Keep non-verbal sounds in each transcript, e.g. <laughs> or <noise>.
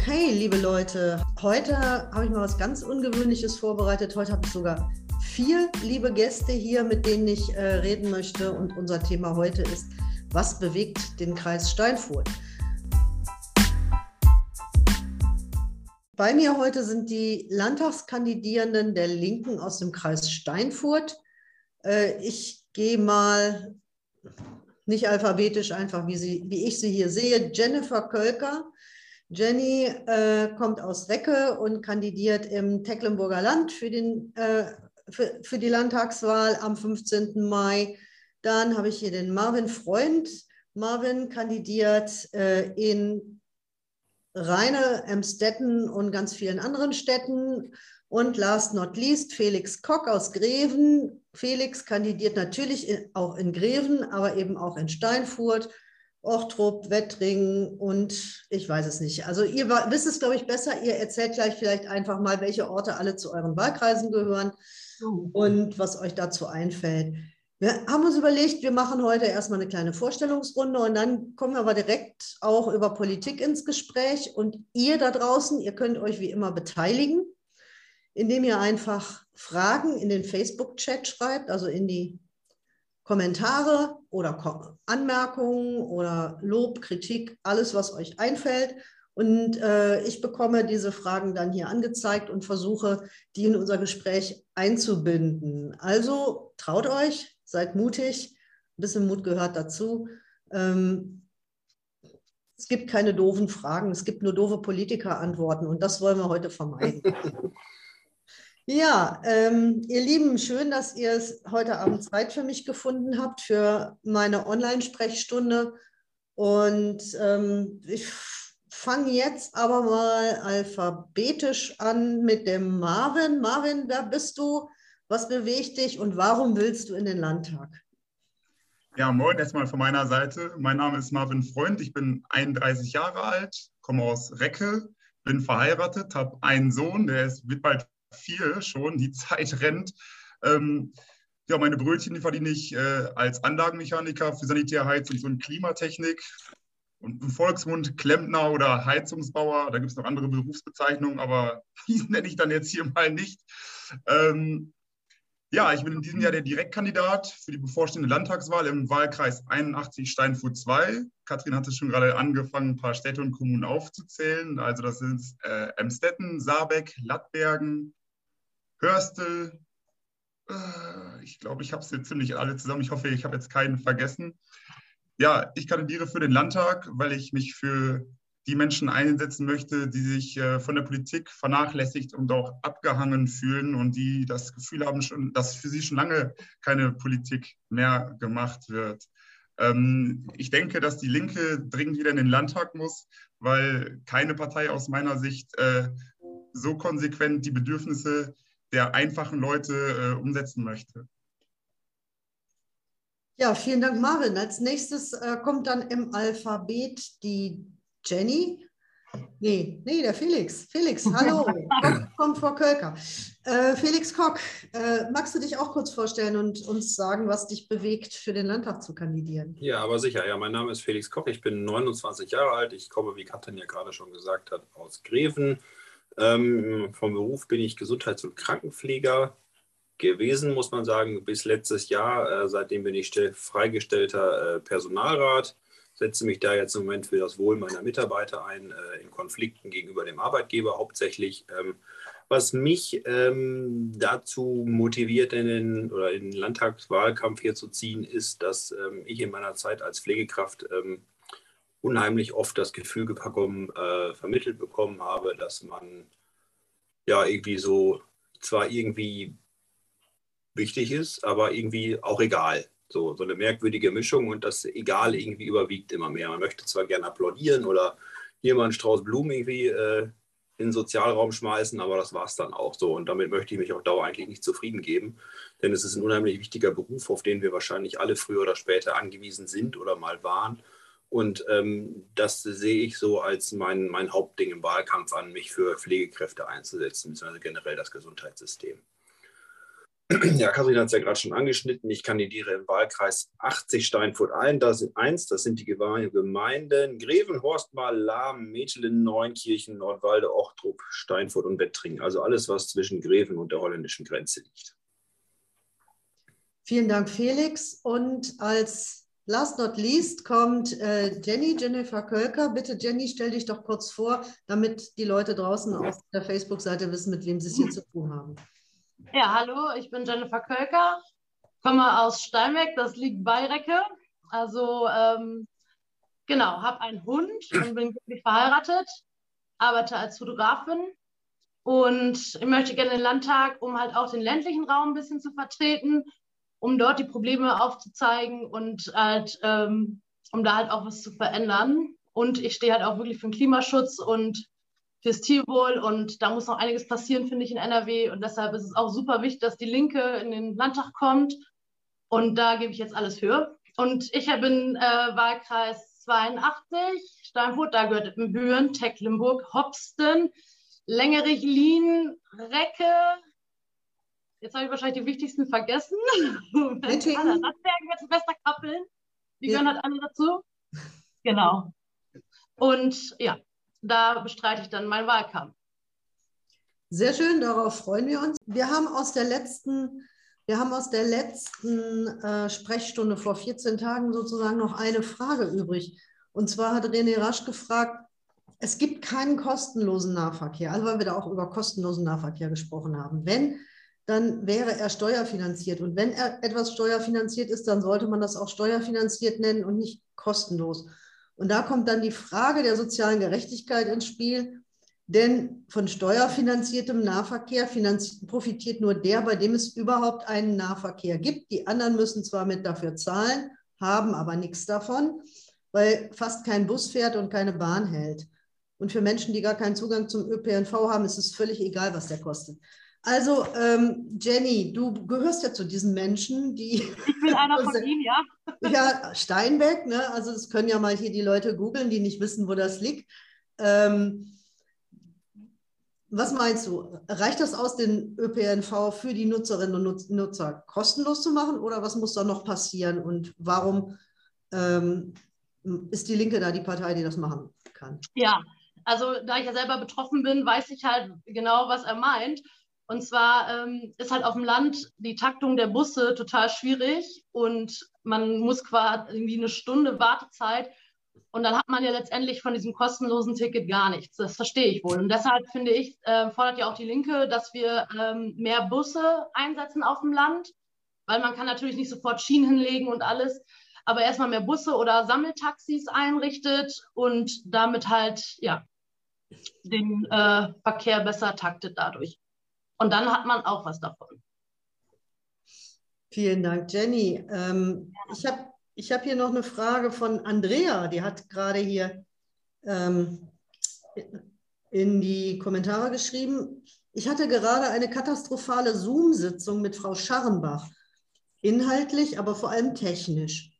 Okay, liebe Leute, heute habe ich mal was ganz Ungewöhnliches vorbereitet. Heute habe ich sogar vier liebe Gäste hier, mit denen ich äh, reden möchte. Und unser Thema heute ist, was bewegt den Kreis Steinfurt? Bei mir heute sind die Landtagskandidierenden der Linken aus dem Kreis Steinfurt. Äh, ich gehe mal nicht alphabetisch einfach, wie, sie, wie ich sie hier sehe. Jennifer Kölker. Jenny äh, kommt aus Recke und kandidiert im Tecklenburger Land für, den, äh, für, für die Landtagswahl am 15. Mai. Dann habe ich hier den Marvin Freund. Marvin kandidiert äh, in Rheine, Emstetten und ganz vielen anderen Städten. Und last not least Felix Kock aus Greven. Felix kandidiert natürlich auch in Greven, aber eben auch in Steinfurt, Ochtrup, Wettringen und ich weiß es nicht. Also ihr wisst es, glaube ich, besser. Ihr erzählt gleich vielleicht einfach mal, welche Orte alle zu euren Wahlkreisen gehören oh. und was euch dazu einfällt. Wir haben uns überlegt, wir machen heute erstmal eine kleine Vorstellungsrunde und dann kommen wir aber direkt auch über Politik ins Gespräch. Und ihr da draußen, ihr könnt euch wie immer beteiligen, indem ihr einfach Fragen in den Facebook-Chat schreibt, also in die Kommentare oder Anmerkungen oder Lob, Kritik, alles, was euch einfällt. Und äh, ich bekomme diese Fragen dann hier angezeigt und versuche, die in unser Gespräch einzubinden. Also traut euch, seid mutig, ein bisschen Mut gehört dazu. Ähm, es gibt keine doofen Fragen, es gibt nur doofe Politikerantworten und das wollen wir heute vermeiden. <laughs> ja, ähm, ihr Lieben, schön, dass ihr es heute Abend Zeit für mich gefunden habt, für meine Online-Sprechstunde. Und ähm, ich fange jetzt aber mal alphabetisch an mit dem Marvin. Marvin, wer bist du? Was bewegt dich und warum willst du in den Landtag? Ja, moin erstmal von meiner Seite. Mein Name ist Marvin Freund, ich bin 31 Jahre alt, komme aus Recke, bin verheiratet, habe einen Sohn, der ist, wird bald vier schon, die Zeit rennt. Ähm, ja, meine Brötchen die verdiene ich äh, als Anlagenmechaniker für Sanitär, Heizungs- und Klimatechnik. Und im Volksmund Klempner oder Heizungsbauer, da gibt es noch andere Berufsbezeichnungen, aber <laughs> die nenne ich dann jetzt hier mal nicht. Ähm, ja, ich bin in diesem Jahr der Direktkandidat für die bevorstehende Landtagswahl im Wahlkreis 81 Steinfurt 2. Kathrin hatte schon gerade angefangen, ein paar Städte und Kommunen aufzuzählen. Also das sind äh, Emstetten, Saarbeck, Lattbergen, Hörstel. Äh, ich glaube, ich habe jetzt ziemlich alle zusammen. Ich hoffe, ich habe jetzt keinen vergessen. Ja, ich kandidiere für den Landtag, weil ich mich für die Menschen einsetzen möchte, die sich äh, von der Politik vernachlässigt und auch abgehangen fühlen und die das Gefühl haben, schon, dass für sie schon lange keine Politik mehr gemacht wird. Ähm, ich denke, dass die Linke dringend wieder in den Landtag muss, weil keine Partei aus meiner Sicht äh, so konsequent die Bedürfnisse der einfachen Leute äh, umsetzen möchte. Ja, vielen Dank, Marvin. Als nächstes äh, kommt dann im Alphabet die Jenny? Nee, nee, der Felix. Felix, <laughs> hallo, kommt vor Kölker. Äh, Felix Kock, äh, magst du dich auch kurz vorstellen und uns sagen, was dich bewegt, für den Landtag zu kandidieren? Ja, aber sicher. Ja, mein Name ist Felix Koch. Ich bin 29 Jahre alt. Ich komme, wie Katrin ja gerade schon gesagt hat, aus Greven. Ähm, vom Beruf bin ich Gesundheits- und Krankenpfleger gewesen, muss man sagen, bis letztes Jahr. Äh, seitdem bin ich freigestellter äh, Personalrat setze mich da jetzt im Moment für das Wohl meiner Mitarbeiter ein, äh, in Konflikten gegenüber dem Arbeitgeber hauptsächlich. Ähm, was mich ähm, dazu motiviert, in den, oder in den Landtagswahlkampf hier zu ziehen, ist, dass ähm, ich in meiner Zeit als Pflegekraft ähm, unheimlich oft das Gefühl bekommen, äh, vermittelt bekommen habe, dass man ja irgendwie so zwar irgendwie wichtig ist, aber irgendwie auch egal. So, so eine merkwürdige Mischung und das Egal irgendwie überwiegt immer mehr. Man möchte zwar gerne applaudieren oder hier mal einen Strauß Blumen irgendwie äh, in den Sozialraum schmeißen, aber das war es dann auch so. Und damit möchte ich mich auf Dauer eigentlich nicht zufrieden geben, denn es ist ein unheimlich wichtiger Beruf, auf den wir wahrscheinlich alle früher oder später angewiesen sind oder mal waren. Und ähm, das sehe ich so als mein, mein Hauptding im Wahlkampf an, mich für Pflegekräfte einzusetzen, beziehungsweise generell das Gesundheitssystem. <clears throat> Ja, Kathrin hat es ja gerade schon angeschnitten. Ich kandidiere im Wahlkreis 80 Steinfurt ein. Das sind eins, das sind die Gemeinden Greven, Horstmal, Lahm, Metelen, Neunkirchen, Nordwalde, Ochtrup, Steinfurt und Wettringen. Also alles, was zwischen Greven und der holländischen Grenze liegt. Vielen Dank, Felix. Und als last not least kommt äh, Jenny, Jennifer Kölker. Bitte, Jenny, stell dich doch kurz vor, damit die Leute draußen auf der Facebook-Seite wissen, mit wem sie es hier zu tun haben. Ja, hallo, ich bin Jennifer Kölker, komme aus Steinbeck, das liegt bei Recke. Also, ähm, genau, habe einen Hund und bin verheiratet, arbeite als Fotografin und ich möchte gerne den Landtag, um halt auch den ländlichen Raum ein bisschen zu vertreten, um dort die Probleme aufzuzeigen und halt, ähm, um da halt auch was zu verändern. Und ich stehe halt auch wirklich für den Klimaschutz und fürs Tierwohl und da muss noch einiges passieren, finde ich, in NRW und deshalb ist es auch super wichtig, dass die Linke in den Landtag kommt und da gebe ich jetzt alles für. Und ich bin äh, Wahlkreis 82, Steinfurt, da gehört Büren, Tecklenburg, Hopsten, Längerich, Lien, Recke. Jetzt habe ich wahrscheinlich die wichtigsten vergessen. <laughs> Wettingen. Radbergen, Westerkappeln. Die ja. gehören halt alle dazu. Genau. Und ja, da bestreite ich dann meinen Wahlkampf. Sehr schön, darauf freuen wir uns. Wir haben aus der letzten, wir haben aus der letzten äh, Sprechstunde vor 14 Tagen sozusagen noch eine Frage übrig. Und zwar hat René Rasch gefragt, es gibt keinen kostenlosen Nahverkehr, also weil wir da auch über kostenlosen Nahverkehr gesprochen haben. Wenn, dann wäre er steuerfinanziert. Und wenn er etwas steuerfinanziert ist, dann sollte man das auch steuerfinanziert nennen und nicht kostenlos. Und da kommt dann die Frage der sozialen Gerechtigkeit ins Spiel. Denn von steuerfinanziertem Nahverkehr profitiert nur der, bei dem es überhaupt einen Nahverkehr gibt. Die anderen müssen zwar mit dafür zahlen, haben aber nichts davon, weil fast kein Bus fährt und keine Bahn hält. Und für Menschen, die gar keinen Zugang zum ÖPNV haben, ist es völlig egal, was der kostet. Also, ähm, Jenny, du gehörst ja zu diesen Menschen, die. Ich bin einer von <laughs> ihnen, ja. Ja, Steinbeck, ne? Also, es können ja mal hier die Leute googeln, die nicht wissen, wo das liegt. Ähm, was meinst du? Reicht das aus, den ÖPNV für die Nutzerinnen und Nutzer kostenlos zu machen oder was muss da noch passieren und warum ähm, ist die Linke da die Partei, die das machen kann? Ja, also da ich ja selber betroffen bin, weiß ich halt genau, was er meint. Und zwar ähm, ist halt auf dem Land die Taktung der Busse total schwierig und man muss quasi irgendwie eine Stunde Wartezeit und dann hat man ja letztendlich von diesem kostenlosen Ticket gar nichts. Das verstehe ich wohl. Und deshalb finde ich, äh, fordert ja auch die Linke, dass wir ähm, mehr Busse einsetzen auf dem Land, weil man kann natürlich nicht sofort Schienen hinlegen und alles, aber erstmal mehr Busse oder Sammeltaxis einrichtet und damit halt ja den äh, Verkehr besser taktet dadurch. Und dann hat man auch was davon. Vielen Dank, Jenny. Ähm, ich habe ich hab hier noch eine Frage von Andrea, die hat gerade hier ähm, in die Kommentare geschrieben. Ich hatte gerade eine katastrophale Zoom-Sitzung mit Frau Scharrenbach. Inhaltlich, aber vor allem technisch.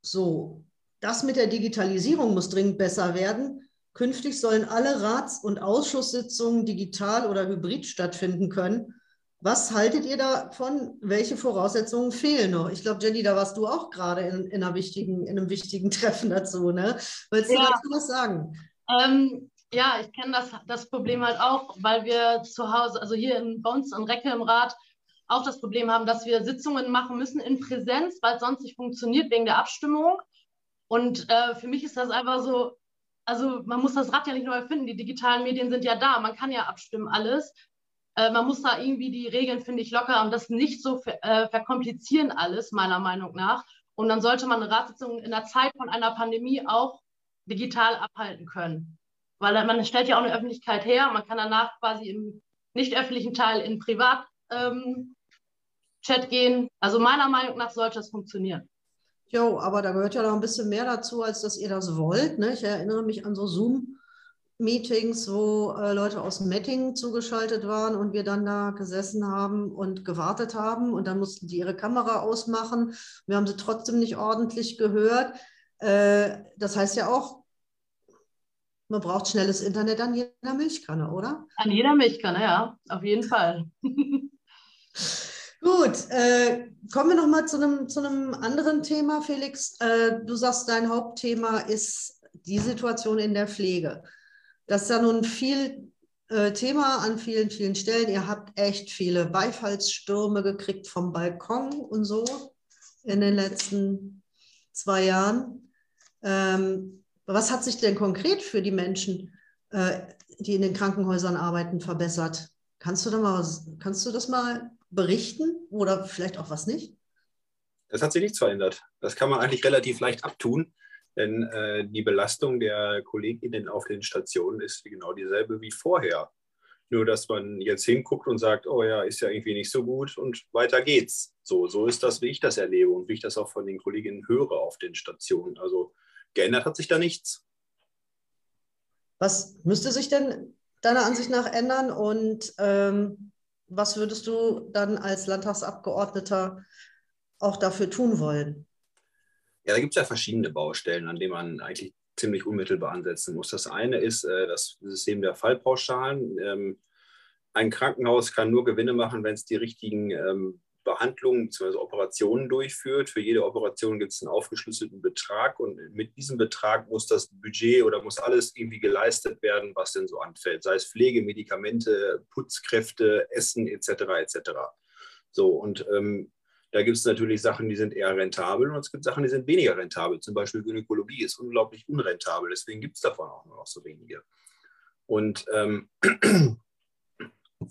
So, das mit der Digitalisierung muss dringend besser werden. Künftig sollen alle Rats- und Ausschusssitzungen digital oder hybrid stattfinden können. Was haltet ihr davon? Welche Voraussetzungen fehlen noch? Ich glaube, Jenny, da warst du auch gerade in, in, einer wichtigen, in einem wichtigen <laughs> Treffen dazu. Ne? Willst du ja. dazu was sagen? Ähm, ja, ich kenne das, das Problem halt auch, weil wir zu Hause, also hier in, bei uns in Recke im Rat, auch das Problem haben, dass wir Sitzungen machen müssen in Präsenz, weil es sonst nicht funktioniert wegen der Abstimmung. Und äh, für mich ist das einfach so, also man muss das Rad ja nicht neu erfinden. Die digitalen Medien sind ja da. Man kann ja abstimmen alles. Äh, man muss da irgendwie die Regeln, finde ich, locker und das nicht so ver äh, verkomplizieren alles, meiner Meinung nach. Und dann sollte man eine Ratssitzung in der Zeit von einer Pandemie auch digital abhalten können. Weil man stellt ja auch eine Öffentlichkeit her. Man kann danach quasi im nicht öffentlichen Teil in Privat ähm, Chat gehen. Also meiner Meinung nach sollte das funktionieren. Jo, aber da gehört ja noch ein bisschen mehr dazu, als dass ihr das wollt. Ne? Ich erinnere mich an so Zoom-Meetings, wo äh, Leute aus Mettingen zugeschaltet waren und wir dann da gesessen haben und gewartet haben und dann mussten die ihre Kamera ausmachen. Wir haben sie trotzdem nicht ordentlich gehört. Äh, das heißt ja auch, man braucht schnelles Internet an jeder Milchkanne, oder? An jeder Milchkanne, ja, auf jeden Fall. <laughs> Gut, äh, kommen wir nochmal zu einem, zu anderen Thema, Felix. Äh, du sagst, dein Hauptthema ist die Situation in der Pflege. Das ist ja nun viel äh, Thema an vielen, vielen Stellen. Ihr habt echt viele Beifallsstürme gekriegt vom Balkon und so in den letzten zwei Jahren. Ähm, was hat sich denn konkret für die Menschen, äh, die in den Krankenhäusern arbeiten, verbessert? Kannst du, da mal kannst du das mal berichten oder vielleicht auch was nicht? Es hat sich nichts verändert. Das kann man eigentlich relativ leicht abtun, denn äh, die Belastung der KollegInnen auf den Stationen ist genau dieselbe wie vorher. Nur, dass man jetzt hinguckt und sagt, oh ja, ist ja irgendwie nicht so gut und weiter geht's. So, so ist das, wie ich das erlebe und wie ich das auch von den Kolleginnen höre auf den Stationen. Also geändert hat sich da nichts. Was müsste sich denn deiner Ansicht nach ändern und ähm, was würdest du dann als Landtagsabgeordneter auch dafür tun wollen? Ja, da gibt es ja verschiedene Baustellen, an denen man eigentlich ziemlich unmittelbar ansetzen muss. Das eine ist äh, das System der Fallpauschalen. Ähm, ein Krankenhaus kann nur Gewinne machen, wenn es die richtigen ähm, Behandlungen bzw. Operationen durchführt. Für jede Operation gibt es einen aufgeschlüsselten Betrag und mit diesem Betrag muss das Budget oder muss alles irgendwie geleistet werden, was denn so anfällt, sei es Pflege, Medikamente, Putzkräfte, Essen etc. etc. So und ähm, da gibt es natürlich Sachen, die sind eher rentabel und es gibt Sachen, die sind weniger rentabel. Zum Beispiel Gynäkologie ist unglaublich unrentabel, deswegen gibt es davon auch nur noch so wenige. Und ähm,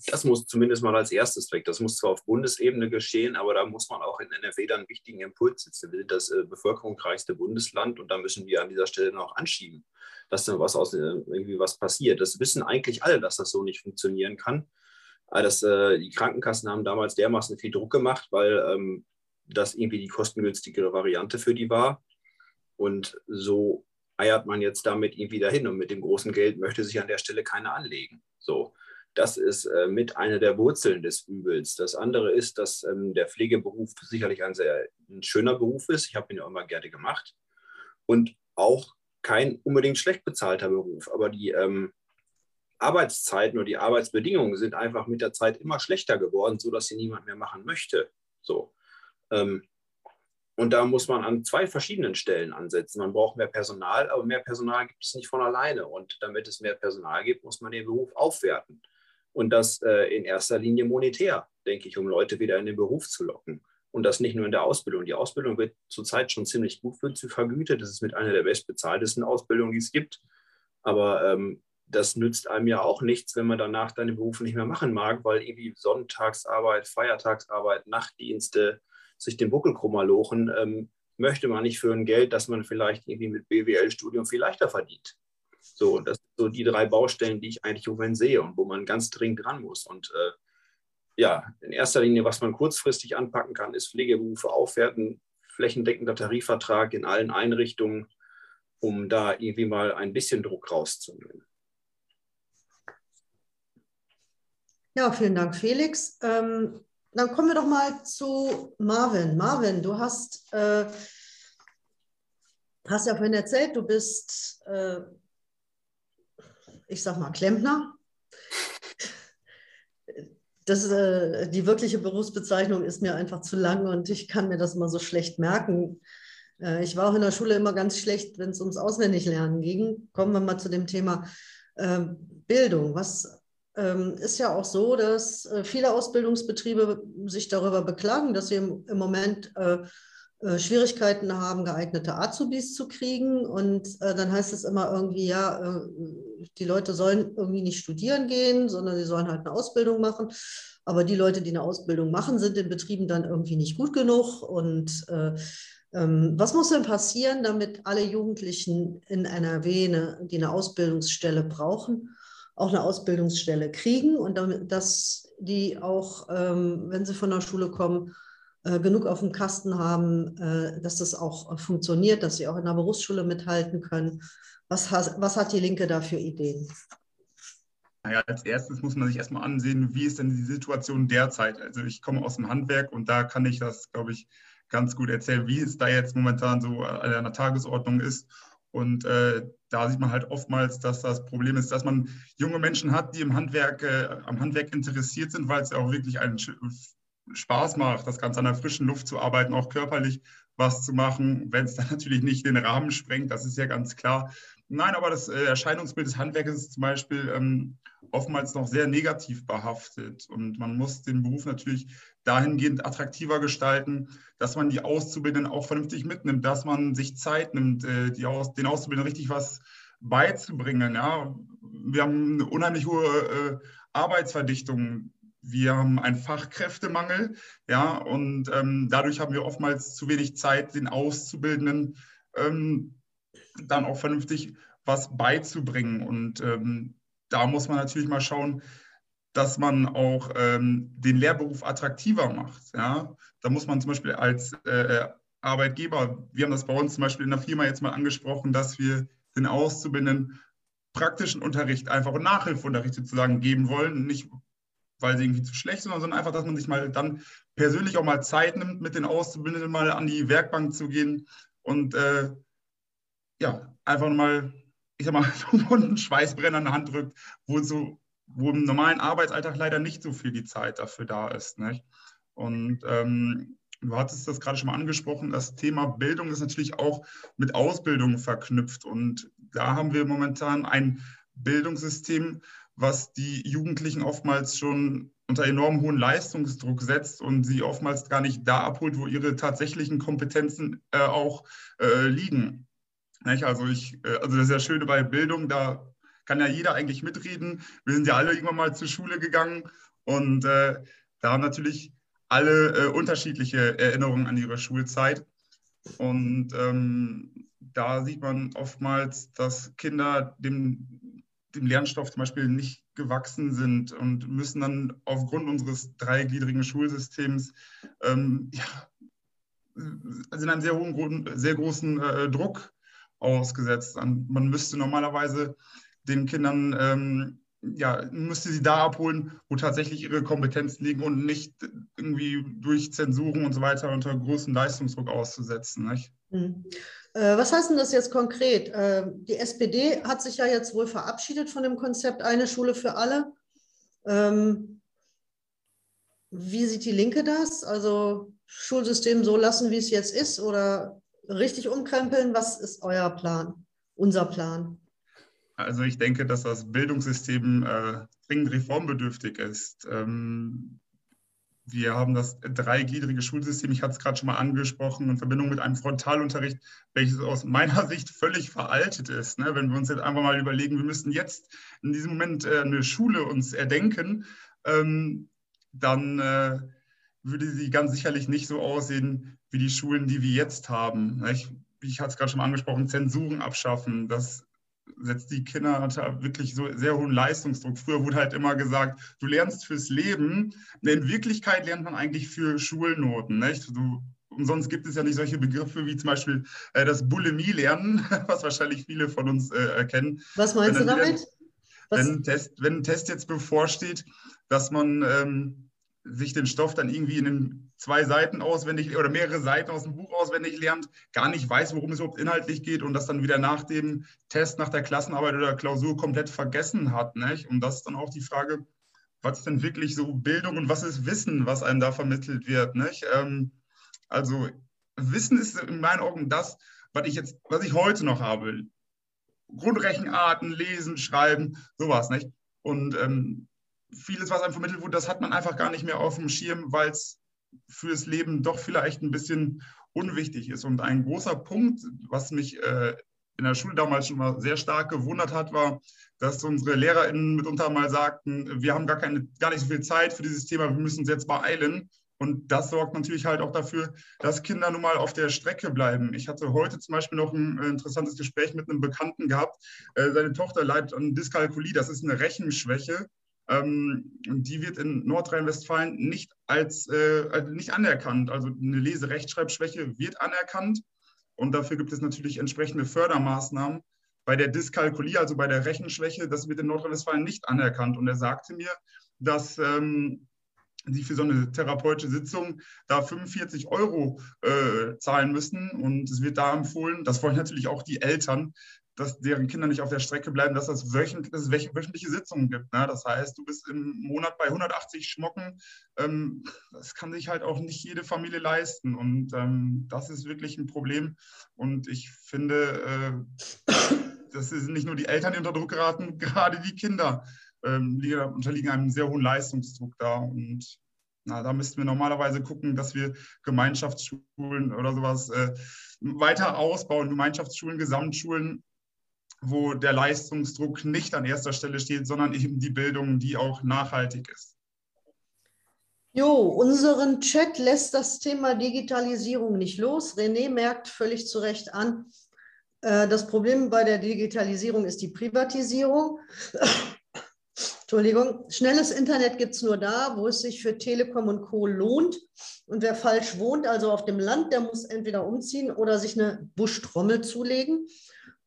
das muss zumindest mal als erstes weg. Das muss zwar auf Bundesebene geschehen, aber da muss man auch in NRW dann einen wichtigen Impuls setzen. Wir sind das äh, bevölkerungsreichste Bundesland und da müssen wir an dieser Stelle noch anschieben, dass dann was aus äh, irgendwie was passiert. Das wissen eigentlich alle, dass das so nicht funktionieren kann. Aber das, äh, die Krankenkassen haben damals dermaßen viel Druck gemacht, weil ähm, das irgendwie die kostengünstigere Variante für die war. Und so eiert man jetzt damit irgendwie dahin und mit dem großen Geld möchte sich an der Stelle keiner anlegen. So. Das ist äh, mit einer der Wurzeln des Übels. Das andere ist, dass ähm, der Pflegeberuf sicherlich ein sehr ein schöner Beruf ist. Ich habe ihn ja immer gerne gemacht. Und auch kein unbedingt schlecht bezahlter Beruf. Aber die ähm, Arbeitszeiten oder die Arbeitsbedingungen sind einfach mit der Zeit immer schlechter geworden, sodass sie niemand mehr machen möchte. So. Ähm, und da muss man an zwei verschiedenen Stellen ansetzen. Man braucht mehr Personal, aber mehr Personal gibt es nicht von alleine. Und damit es mehr Personal gibt, muss man den Beruf aufwerten. Und das äh, in erster Linie monetär, denke ich, um Leute wieder in den Beruf zu locken. Und das nicht nur in der Ausbildung. Die Ausbildung wird zurzeit schon ziemlich gut für, vergütet. Das ist mit einer der bestbezahltesten Ausbildungen, die es gibt. Aber ähm, das nützt einem ja auch nichts, wenn man danach deine Berufe nicht mehr machen mag, weil irgendwie Sonntagsarbeit, Feiertagsarbeit, Nachtdienste sich den Buckel krummer lochen, ähm, möchte man nicht für ein Geld, das man vielleicht irgendwie mit BWL-Studium viel leichter verdient. So, das so die drei Baustellen, die ich eigentlich im Moment sehe und wo man ganz dringend dran muss. Und äh, ja, in erster Linie, was man kurzfristig anpacken kann, ist Pflegeberufe aufwerten, flächendeckender Tarifvertrag in allen Einrichtungen, um da irgendwie mal ein bisschen Druck rauszunehmen. Ja, vielen Dank, Felix. Ähm, dann kommen wir doch mal zu Marvin. Marvin, du hast, äh, hast ja vorhin erzählt, du bist äh, ich sag mal, Klempner. Das, äh, die wirkliche Berufsbezeichnung ist mir einfach zu lang und ich kann mir das mal so schlecht merken. Äh, ich war auch in der Schule immer ganz schlecht, wenn es ums Auswendiglernen ging. Kommen wir mal zu dem Thema äh, Bildung. Was ähm, ist ja auch so, dass äh, viele Ausbildungsbetriebe sich darüber beklagen, dass sie im, im Moment äh, Schwierigkeiten haben, geeignete Azubis zu kriegen. Und äh, dann heißt es immer irgendwie, ja, äh, die Leute sollen irgendwie nicht studieren gehen, sondern sie sollen halt eine Ausbildung machen. Aber die Leute, die eine Ausbildung machen, sind in Betrieben dann irgendwie nicht gut genug. Und äh, ähm, was muss denn passieren, damit alle Jugendlichen in NRW, eine, die eine Ausbildungsstelle brauchen, auch eine Ausbildungsstelle kriegen und damit, dass die auch, ähm, wenn sie von der Schule kommen, äh, genug auf dem Kasten haben, äh, dass das auch funktioniert, dass sie auch in der Berufsschule mithalten können. Was, was hat die Linke da für Ideen? Naja, als erstes muss man sich erstmal ansehen, wie ist denn die Situation derzeit? Also ich komme aus dem Handwerk und da kann ich das, glaube ich, ganz gut erzählen, wie es da jetzt momentan so an der Tagesordnung ist. Und äh, da sieht man halt oftmals, dass das Problem ist, dass man junge Menschen hat, die im Handwerk, äh, am Handwerk interessiert sind, weil es ja auch wirklich ein Spaß macht, das Ganze an der frischen Luft zu arbeiten, auch körperlich was zu machen, wenn es dann <laughs> natürlich nicht den Rahmen sprengt, das ist ja ganz klar. Nein, aber das äh, Erscheinungsbild des Handwerkes ist zum Beispiel ähm, oftmals noch sehr negativ behaftet. Und man muss den Beruf natürlich dahingehend attraktiver gestalten, dass man die Auszubildenden auch vernünftig mitnimmt, dass man sich Zeit nimmt, äh, Aus den Auszubildenden richtig was beizubringen. Ja? Wir haben eine unheimlich hohe äh, Arbeitsverdichtung. Wir haben einen Fachkräftemangel, ja, und ähm, dadurch haben wir oftmals zu wenig Zeit, den Auszubildenden ähm, dann auch vernünftig was beizubringen. Und ähm, da muss man natürlich mal schauen, dass man auch ähm, den Lehrberuf attraktiver macht. Ja? Da muss man zum Beispiel als äh, Arbeitgeber, wir haben das bei uns zum Beispiel in der Firma jetzt mal angesprochen, dass wir den Auszubildenden praktischen Unterricht einfach und Nachhilfeunterricht sozusagen geben wollen. Nicht, weil sie irgendwie zu schlecht sind, sondern einfach, dass man sich mal dann persönlich auch mal Zeit nimmt, mit den Auszubildenden mal an die Werkbank zu gehen und äh, ja, einfach mal, ich sag mal, <laughs> einen Schweißbrenner in der Hand drückt, wo so wo im normalen Arbeitsalltag leider nicht so viel die Zeit dafür da ist. Nicht? Und ähm, du hattest das gerade schon mal angesprochen, das Thema Bildung ist natürlich auch mit Ausbildung verknüpft. Und da haben wir momentan ein Bildungssystem, was die Jugendlichen oftmals schon unter enorm hohen Leistungsdruck setzt und sie oftmals gar nicht da abholt, wo ihre tatsächlichen Kompetenzen äh, auch äh, liegen. Also, ich, äh, also das ist ja Schöne bei Bildung, da kann ja jeder eigentlich mitreden. Wir sind ja alle irgendwann mal zur Schule gegangen und äh, da haben natürlich alle äh, unterschiedliche Erinnerungen an ihre Schulzeit. Und ähm, da sieht man oftmals, dass Kinder dem, dem Lernstoff zum Beispiel nicht gewachsen sind und müssen dann aufgrund unseres dreigliedrigen Schulsystems ähm, ja, sind einem sehr hohen, sehr großen äh, Druck ausgesetzt. Man müsste normalerweise den Kindern, ähm, ja, müsste sie da abholen, wo tatsächlich ihre Kompetenzen liegen und nicht irgendwie durch Zensuren und so weiter unter großem Leistungsdruck auszusetzen. Nicht? Hm. Äh, was heißt denn das jetzt konkret? Äh, die SPD hat sich ja jetzt wohl verabschiedet von dem Konzept Eine Schule für alle. Ähm, wie sieht die Linke das? Also Schulsystem so lassen, wie es jetzt ist oder richtig umkrempeln? Was ist euer Plan, unser Plan? Also ich denke, dass das Bildungssystem äh, dringend reformbedürftig ist. Ähm, wir haben das dreigliedrige Schulsystem, ich hatte es gerade schon mal angesprochen, in Verbindung mit einem Frontalunterricht, welches aus meiner <laughs> Sicht völlig veraltet ist. Ne? Wenn wir uns jetzt einfach mal überlegen, wir müssen jetzt in diesem Moment äh, eine Schule uns erdenken, ähm, dann äh, würde sie ganz sicherlich nicht so aussehen wie die Schulen, die wir jetzt haben. Ich, ich hatte es gerade schon mal angesprochen, Zensuren abschaffen, das setzt die Kinder unter wirklich so sehr hohen Leistungsdruck. Früher wurde halt immer gesagt, du lernst fürs Leben. In Wirklichkeit lernt man eigentlich für Schulnoten. Nicht? Du, umsonst gibt es ja nicht solche Begriffe wie zum Beispiel äh, das Bulimie-Lernen, <laughs> was wahrscheinlich viele von uns äh, erkennen. Was meinst du damit? Wenn, wenn, ein Test, wenn ein Test jetzt bevorsteht, dass man ähm, sich den Stoff dann irgendwie in den zwei Seiten auswendig oder mehrere Seiten aus dem Buch auswendig lernt, gar nicht weiß, worum es überhaupt inhaltlich geht und das dann wieder nach dem Test, nach der Klassenarbeit oder Klausur komplett vergessen hat. Nicht? Und das ist dann auch die Frage, was ist denn wirklich so Bildung und was ist Wissen, was einem da vermittelt wird. Nicht? Ähm, also Wissen ist in meinen Augen das, was ich jetzt, was ich heute noch habe. Grundrechenarten, Lesen, Schreiben, sowas, nicht? Und ähm, vieles, was einem vermittelt wurde, das hat man einfach gar nicht mehr auf dem Schirm, weil es fürs Leben doch vielleicht ein bisschen unwichtig ist. Und ein großer Punkt, was mich äh, in der Schule damals schon mal sehr stark gewundert hat, war, dass unsere LehrerInnen mitunter mal sagten, wir haben gar, keine, gar nicht so viel Zeit für dieses Thema, wir müssen uns jetzt beeilen. Und das sorgt natürlich halt auch dafür, dass Kinder nun mal auf der Strecke bleiben. Ich hatte heute zum Beispiel noch ein äh, interessantes Gespräch mit einem Bekannten gehabt. Äh, seine Tochter leidet an Dyskalkulie, das ist eine Rechenschwäche. Ähm, die wird in Nordrhein-Westfalen nicht als äh, also nicht anerkannt. Also eine Leserechtschreibschwäche wird anerkannt und dafür gibt es natürlich entsprechende Fördermaßnahmen. Bei der Dyskalkulie, also bei der Rechenschwäche, das wird in Nordrhein-Westfalen nicht anerkannt. Und er sagte mir, dass ähm, sie für so eine therapeutische Sitzung da 45 Euro äh, zahlen müssen. Und es wird da empfohlen, das wollen natürlich auch die Eltern, dass deren Kinder nicht auf der Strecke bleiben, dass, das wöchent, dass es wöchentliche Sitzungen gibt. Ne? Das heißt, du bist im Monat bei 180 Schmocken. Ähm, das kann sich halt auch nicht jede Familie leisten. Und ähm, das ist wirklich ein Problem. Und ich finde, äh, das sind nicht nur die Eltern, die unter Druck geraten, <laughs> gerade die Kinder ähm, unterliegen einem sehr hohen Leistungsdruck da. Und na, da müssten wir normalerweise gucken, dass wir Gemeinschaftsschulen oder sowas äh, weiter ausbauen, Gemeinschaftsschulen, Gesamtschulen, wo der Leistungsdruck nicht an erster Stelle steht, sondern eben die Bildung, die auch nachhaltig ist. Jo, unseren Chat lässt das Thema Digitalisierung nicht los. René merkt völlig zu Recht an, äh, das Problem bei der Digitalisierung ist die Privatisierung. <coughs> Entschuldigung, schnelles Internet gibt es nur da, wo es sich für Telekom und Co. lohnt. Und wer falsch wohnt, also auf dem Land, der muss entweder umziehen oder sich eine Buschtrommel zulegen.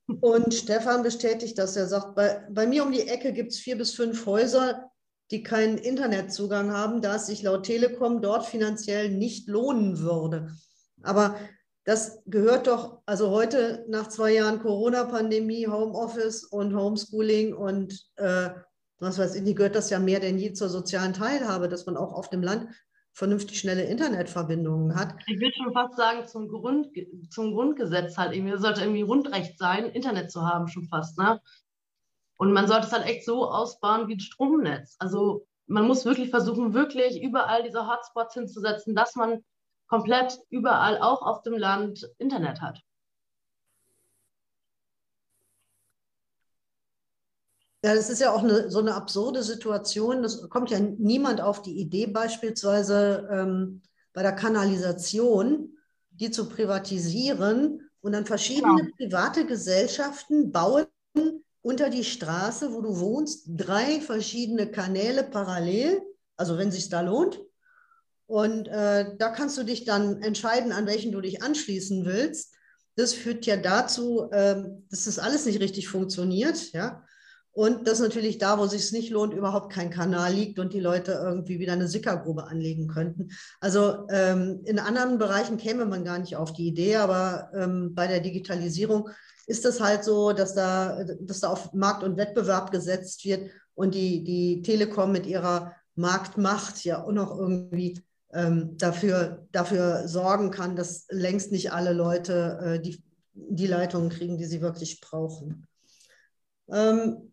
Und Stefan bestätigt das. Er sagt, bei, bei mir um die Ecke gibt es vier bis fünf Häuser, die keinen Internetzugang haben, da es sich laut Telekom dort finanziell nicht lohnen würde. Aber das gehört doch, also heute nach zwei Jahren Corona-Pandemie, Homeoffice und Homeschooling und äh, was weiß ich, gehört das ja mehr denn je zur sozialen Teilhabe, dass man auch auf dem Land vernünftig schnelle Internetverbindungen hat. Ich würde schon fast sagen, zum, Grund, zum Grundgesetz halt irgendwie, es sollte irgendwie Grundrecht sein, Internet zu haben, schon fast, ne? Und man sollte es halt echt so ausbauen wie ein Stromnetz. Also man muss wirklich versuchen, wirklich überall diese Hotspots hinzusetzen, dass man komplett überall, auch auf dem Land, Internet hat. Ja, das ist ja auch eine, so eine absurde Situation. Das kommt ja niemand auf die Idee, beispielsweise ähm, bei der Kanalisation, die zu privatisieren und dann verschiedene genau. private Gesellschaften bauen unter die Straße, wo du wohnst, drei verschiedene Kanäle parallel, also wenn sich da lohnt. Und äh, da kannst du dich dann entscheiden, an welchen du dich anschließen willst. Das führt ja dazu, äh, dass das alles nicht richtig funktioniert, ja. Und dass natürlich da, wo es sich nicht lohnt, überhaupt kein Kanal liegt und die Leute irgendwie wieder eine Sickergrube anlegen könnten. Also ähm, in anderen Bereichen käme man gar nicht auf die Idee, aber ähm, bei der Digitalisierung ist es halt so, dass da, dass da auf Markt und Wettbewerb gesetzt wird und die, die Telekom mit ihrer Marktmacht ja auch noch irgendwie ähm, dafür, dafür sorgen kann, dass längst nicht alle Leute äh, die, die Leitungen kriegen, die sie wirklich brauchen. Ähm,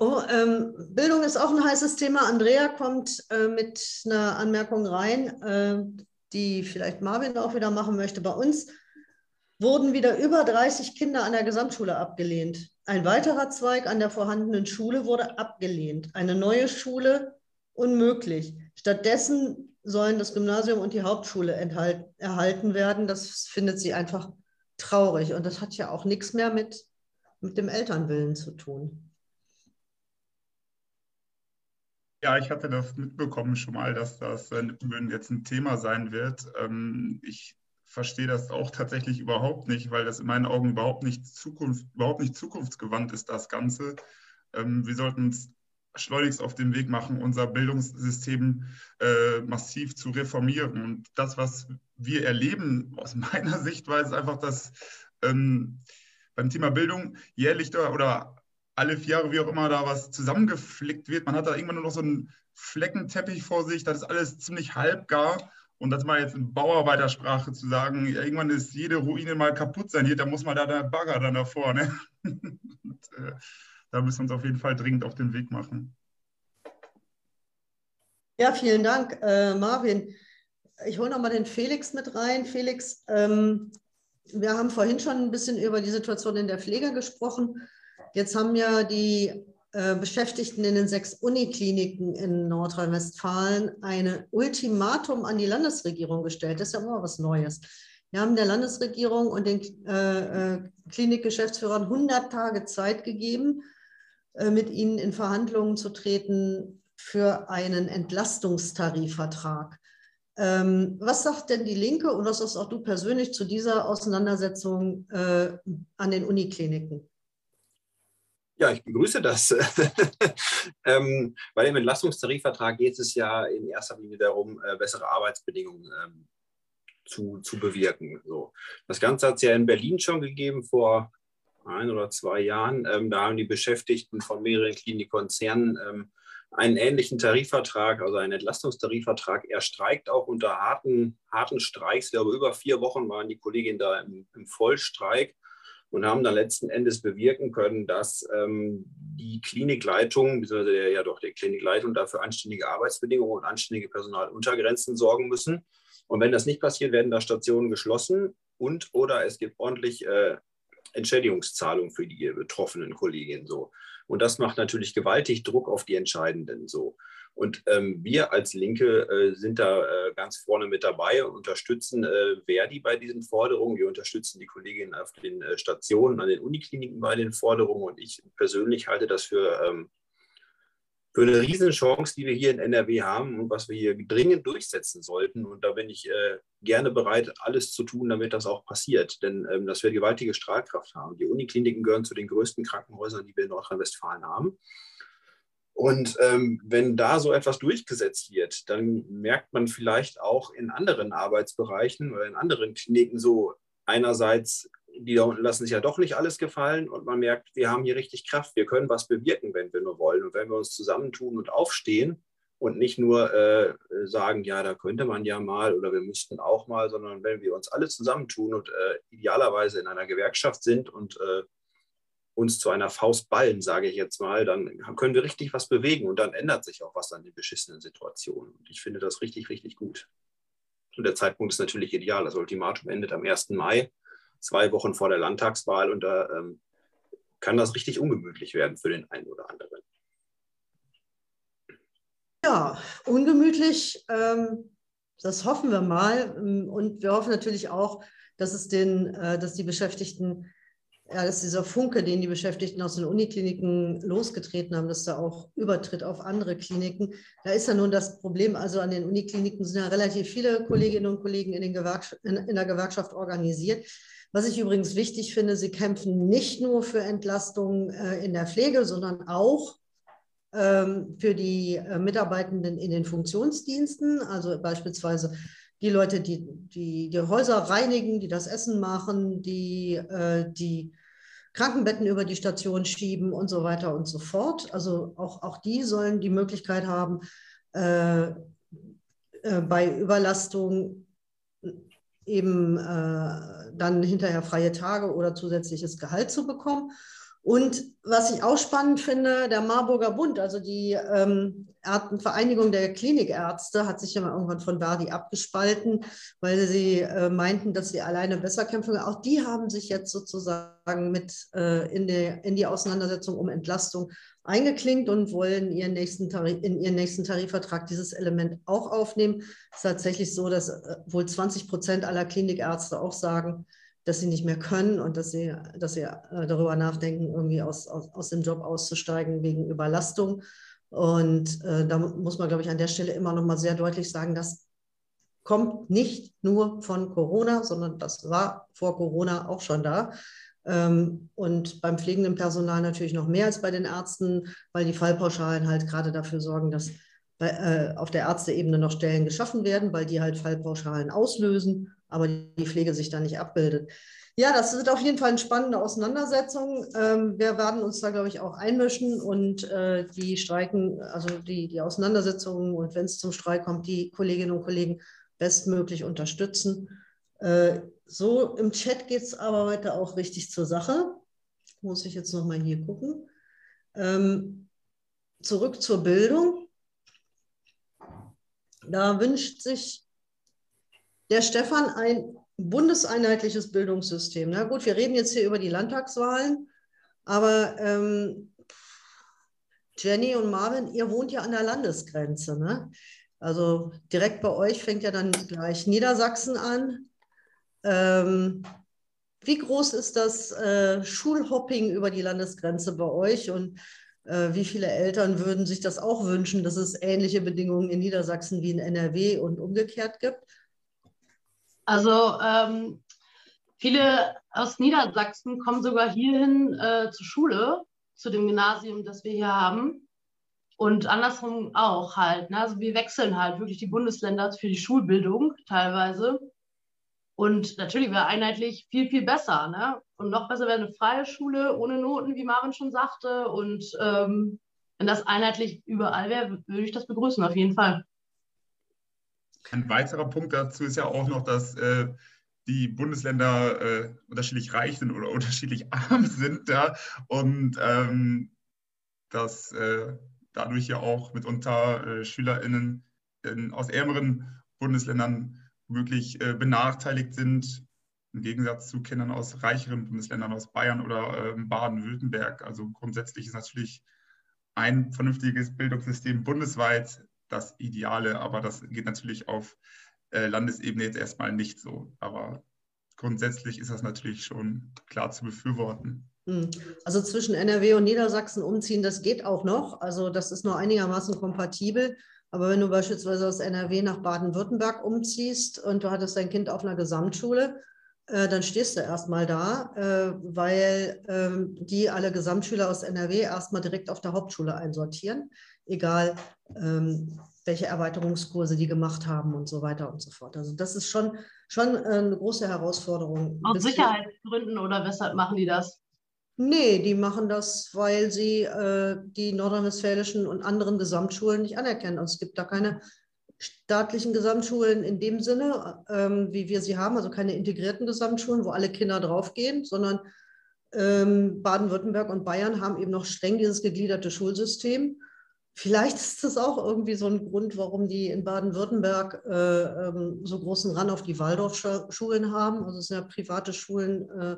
Oh, ähm, Bildung ist auch ein heißes Thema. Andrea kommt äh, mit einer Anmerkung rein, äh, die vielleicht Marvin auch wieder machen möchte. Bei uns wurden wieder über 30 Kinder an der Gesamtschule abgelehnt. Ein weiterer Zweig an der vorhandenen Schule wurde abgelehnt. Eine neue Schule unmöglich. Stattdessen sollen das Gymnasium und die Hauptschule erhalten werden. Das findet sie einfach traurig. Und das hat ja auch nichts mehr mit, mit dem Elternwillen zu tun. Ja, ich hatte das mitbekommen schon mal, dass das äh, jetzt ein Thema sein wird. Ähm, ich verstehe das auch tatsächlich überhaupt nicht, weil das in meinen Augen überhaupt nicht, Zukunft, überhaupt nicht zukunftsgewandt ist, das Ganze. Ähm, wir sollten uns schleunigst auf den Weg machen, unser Bildungssystem äh, massiv zu reformieren. Und das, was wir erleben, aus meiner <laughs> Sichtweise, ist einfach, dass ähm, beim Thema Bildung jährlich oder alle vier Jahre, wie auch immer, da was zusammengeflickt wird. Man hat da irgendwann nur noch so einen Fleckenteppich vor sich, das ist alles ziemlich halbgar. Und das mal jetzt in Bauarbeitersprache zu sagen, irgendwann ist jede Ruine mal kaputt saniert, da muss man da der Bagger dann davor. Ne? <laughs> Und, äh, da müssen wir uns auf jeden Fall dringend auf den Weg machen. Ja, vielen Dank, äh, Marvin. Ich hole nochmal den Felix mit rein. Felix, ähm, wir haben vorhin schon ein bisschen über die Situation in der Pflege gesprochen. Jetzt haben ja die äh, Beschäftigten in den sechs Unikliniken in Nordrhein-Westfalen ein Ultimatum an die Landesregierung gestellt. Das ist ja immer was Neues. Wir haben der Landesregierung und den äh, äh Klinikgeschäftsführern 100 Tage Zeit gegeben, mit ihnen in Verhandlungen zu treten für einen Entlastungstarifvertrag. Ähm, was sagt denn die Linke und was sagst auch du persönlich zu dieser Auseinandersetzung äh, an den Unikliniken? Ja, ich begrüße das. <laughs> ähm, bei dem Entlastungstarifvertrag geht es ja in erster Linie darum, äh, bessere Arbeitsbedingungen ähm, zu, zu bewirken. So. Das Ganze hat es ja in Berlin schon gegeben vor ein oder zwei Jahren. Ähm, da haben die Beschäftigten von mehreren Klinikkonzernen ähm, einen ähnlichen Tarifvertrag, also einen Entlastungstarifvertrag. Er streikt auch unter harten, harten Streiks. Ich glaube, über vier Wochen waren die Kolleginnen da im, im Vollstreik und haben dann letzten Endes bewirken können, dass ähm, die Klinikleitung, beziehungsweise ja doch die Klinikleitung dafür anständige Arbeitsbedingungen und anständige Personaluntergrenzen sorgen müssen. Und wenn das nicht passiert, werden da Stationen geschlossen und oder es gibt ordentlich äh, Entschädigungszahlungen für die betroffenen Kolleginnen so. Und das macht natürlich gewaltig Druck auf die Entscheidenden so. Und ähm, wir als Linke äh, sind da äh, ganz vorne mit dabei und unterstützen äh, Verdi bei diesen Forderungen. Wir unterstützen die Kolleginnen auf den äh, Stationen, an den Unikliniken bei den Forderungen. Und ich persönlich halte das für ähm, für eine Riesenchance, die wir hier in NRW haben und was wir hier dringend durchsetzen sollten. Und da bin ich äh, gerne bereit, alles zu tun, damit das auch passiert. Denn ähm, das wird gewaltige Strahlkraft haben. Die Unikliniken gehören zu den größten Krankenhäusern, die wir in Nordrhein-Westfalen haben. Und ähm, wenn da so etwas durchgesetzt wird, dann merkt man vielleicht auch in anderen Arbeitsbereichen oder in anderen Kliniken so einerseits die da unten lassen sich ja doch nicht alles gefallen und man merkt, wir haben hier richtig Kraft, wir können was bewirken, wenn wir nur wollen. Und wenn wir uns zusammentun und aufstehen und nicht nur äh, sagen, ja, da könnte man ja mal oder wir müssten auch mal, sondern wenn wir uns alle zusammentun und äh, idealerweise in einer Gewerkschaft sind und äh, uns zu einer Faust ballen, sage ich jetzt mal, dann können wir richtig was bewegen und dann ändert sich auch was an den beschissenen Situationen. Und ich finde das richtig, richtig gut. Und der Zeitpunkt ist natürlich ideal. Das Ultimatum endet am 1. Mai zwei Wochen vor der Landtagswahl und da ähm, kann das richtig ungemütlich werden für den einen oder anderen. Ja, ungemütlich, ähm, das hoffen wir mal. Und wir hoffen natürlich auch, dass es den, äh, dass die Beschäftigten, ja, dass dieser Funke, den die Beschäftigten aus den Unikliniken losgetreten haben, dass da auch übertritt auf andere Kliniken. Da ist ja nun das Problem, also an den Unikliniken sind ja relativ viele Kolleginnen und Kollegen in, in, in der Gewerkschaft organisiert. Was ich übrigens wichtig finde, sie kämpfen nicht nur für Entlastung äh, in der Pflege, sondern auch ähm, für die äh, Mitarbeitenden in den Funktionsdiensten, also beispielsweise die Leute, die, die die Häuser reinigen, die das Essen machen, die äh, die Krankenbetten über die Station schieben und so weiter und so fort. Also auch, auch die sollen die Möglichkeit haben, äh, äh, bei Überlastung eben dann hinterher freie Tage oder zusätzliches Gehalt zu bekommen. Und was ich auch spannend finde, der Marburger Bund, also die ähm, Vereinigung der Klinikärzte, hat sich ja mal irgendwann von Verdi abgespalten, weil sie äh, meinten, dass sie alleine besser kämpfen. Auch die haben sich jetzt sozusagen mit äh, in, die, in die Auseinandersetzung um Entlastung eingeklinkt und wollen ihren nächsten in ihren nächsten Tarifvertrag dieses Element auch aufnehmen. Es ist tatsächlich so, dass äh, wohl 20 Prozent aller Klinikärzte auch sagen, dass sie nicht mehr können und dass sie, dass sie äh, darüber nachdenken, irgendwie aus, aus, aus dem Job auszusteigen wegen Überlastung. Und äh, da muss man, glaube ich, an der Stelle immer noch mal sehr deutlich sagen, das kommt nicht nur von Corona, sondern das war vor Corona auch schon da. Ähm, und beim pflegenden Personal natürlich noch mehr als bei den Ärzten, weil die Fallpauschalen halt gerade dafür sorgen, dass bei, äh, auf der Ärzteebene noch Stellen geschaffen werden, weil die halt Fallpauschalen auslösen, aber die Pflege sich da nicht abbildet. Ja, das wird auf jeden Fall eine spannende Auseinandersetzung. Ähm, wir werden uns da, glaube ich, auch einmischen und äh, die Streiken, also die, die Auseinandersetzungen und wenn es zum Streik kommt, die Kolleginnen und Kollegen bestmöglich unterstützen. Äh, so, im Chat geht es aber heute auch richtig zur Sache. Muss ich jetzt nochmal hier gucken. Ähm, zurück zur Bildung. Da wünscht sich der Stefan ein bundeseinheitliches Bildungssystem. Na gut, wir reden jetzt hier über die Landtagswahlen, aber ähm, Jenny und Marvin, ihr wohnt ja an der Landesgrenze. Ne? Also direkt bei euch fängt ja dann gleich Niedersachsen an. Ähm, wie groß ist das äh, Schulhopping über die Landesgrenze bei euch und äh, wie viele Eltern würden sich das auch wünschen, dass es ähnliche Bedingungen in Niedersachsen wie in NRW und umgekehrt gibt? Also ähm, viele aus Niedersachsen kommen sogar hierhin äh, zur Schule, zu dem Gymnasium, das wir hier haben. Und andersrum auch halt. Ne? Also wir wechseln halt wirklich die Bundesländer für die Schulbildung teilweise. Und natürlich wäre einheitlich viel, viel besser. Ne? Und noch besser wäre eine freie Schule ohne Noten, wie Marvin schon sagte. Und ähm, wenn das einheitlich überall wäre, würde ich das begrüßen, auf jeden Fall. Ein weiterer Punkt dazu ist ja auch noch, dass äh, die Bundesländer äh, unterschiedlich reich sind oder <laughs> unterschiedlich arm sind. Ja? Und ähm, dass äh, dadurch ja auch mitunter äh, SchülerInnen in, aus ärmeren Bundesländern wirklich äh, benachteiligt sind, im Gegensatz zu Kindern aus reicheren Bundesländern, aus Bayern oder ähm, Baden-Württemberg. Also grundsätzlich ist natürlich ein vernünftiges Bildungssystem bundesweit das Ideale, aber das geht natürlich auf äh, Landesebene jetzt erstmal nicht so. Aber grundsätzlich ist das natürlich schon klar zu befürworten. Hm. Also zwischen NRW und Niedersachsen umziehen, das geht auch noch. Also das ist nur einigermaßen kompatibel. Aber wenn du beispielsweise aus NRW nach Baden-Württemberg umziehst und du hattest dein Kind auf einer Gesamtschule, äh, dann stehst du erstmal da, äh, weil ähm, die alle Gesamtschüler aus NRW erstmal direkt auf der Hauptschule einsortieren, egal welche Erweiterungskurse die gemacht haben und so weiter und so fort. Also das ist schon, schon äh, eine große Herausforderung. Aus Sicherheitsgründen oder weshalb machen die das? Nee, die machen das, weil sie äh, die nordrhein-westfälischen und anderen Gesamtschulen nicht anerkennen. Also es gibt da keine staatlichen Gesamtschulen in dem Sinne, ähm, wie wir sie haben, also keine integrierten Gesamtschulen, wo alle Kinder draufgehen, sondern ähm, Baden-Württemberg und Bayern haben eben noch streng dieses gegliederte Schulsystem. Vielleicht ist das auch irgendwie so ein Grund, warum die in Baden-Württemberg äh, ähm, so großen Ran auf die Waldorfschulen haben. Also es sind ja private Schulen, äh,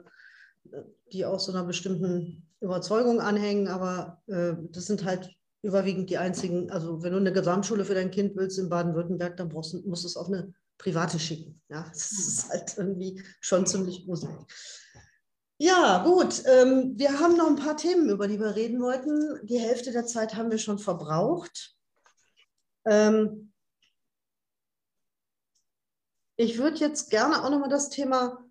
die auch so einer bestimmten Überzeugung anhängen, aber äh, das sind halt überwiegend die einzigen, also wenn du eine Gesamtschule für dein Kind willst in Baden-Württemberg, dann brauchst, musst du es auf eine private schicken. Ja, <laughs> das ist halt irgendwie schon ziemlich gruselig. Ja, gut. Ähm, wir haben noch ein paar Themen, über die wir reden wollten. Die Hälfte der Zeit haben wir schon verbraucht. Ähm, ich würde jetzt gerne auch noch mal das Thema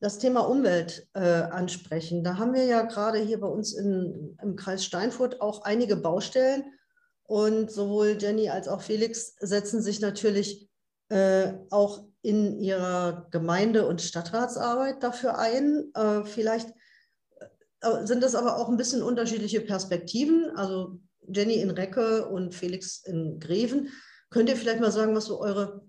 das Thema Umwelt äh, ansprechen. Da haben wir ja gerade hier bei uns in, im Kreis Steinfurt auch einige Baustellen. Und sowohl Jenny als auch Felix setzen sich natürlich äh, auch in ihrer Gemeinde- und Stadtratsarbeit dafür ein. Äh, vielleicht äh, sind das aber auch ein bisschen unterschiedliche Perspektiven. Also Jenny in Recke und Felix in Greven. Könnt ihr vielleicht mal sagen, was so eure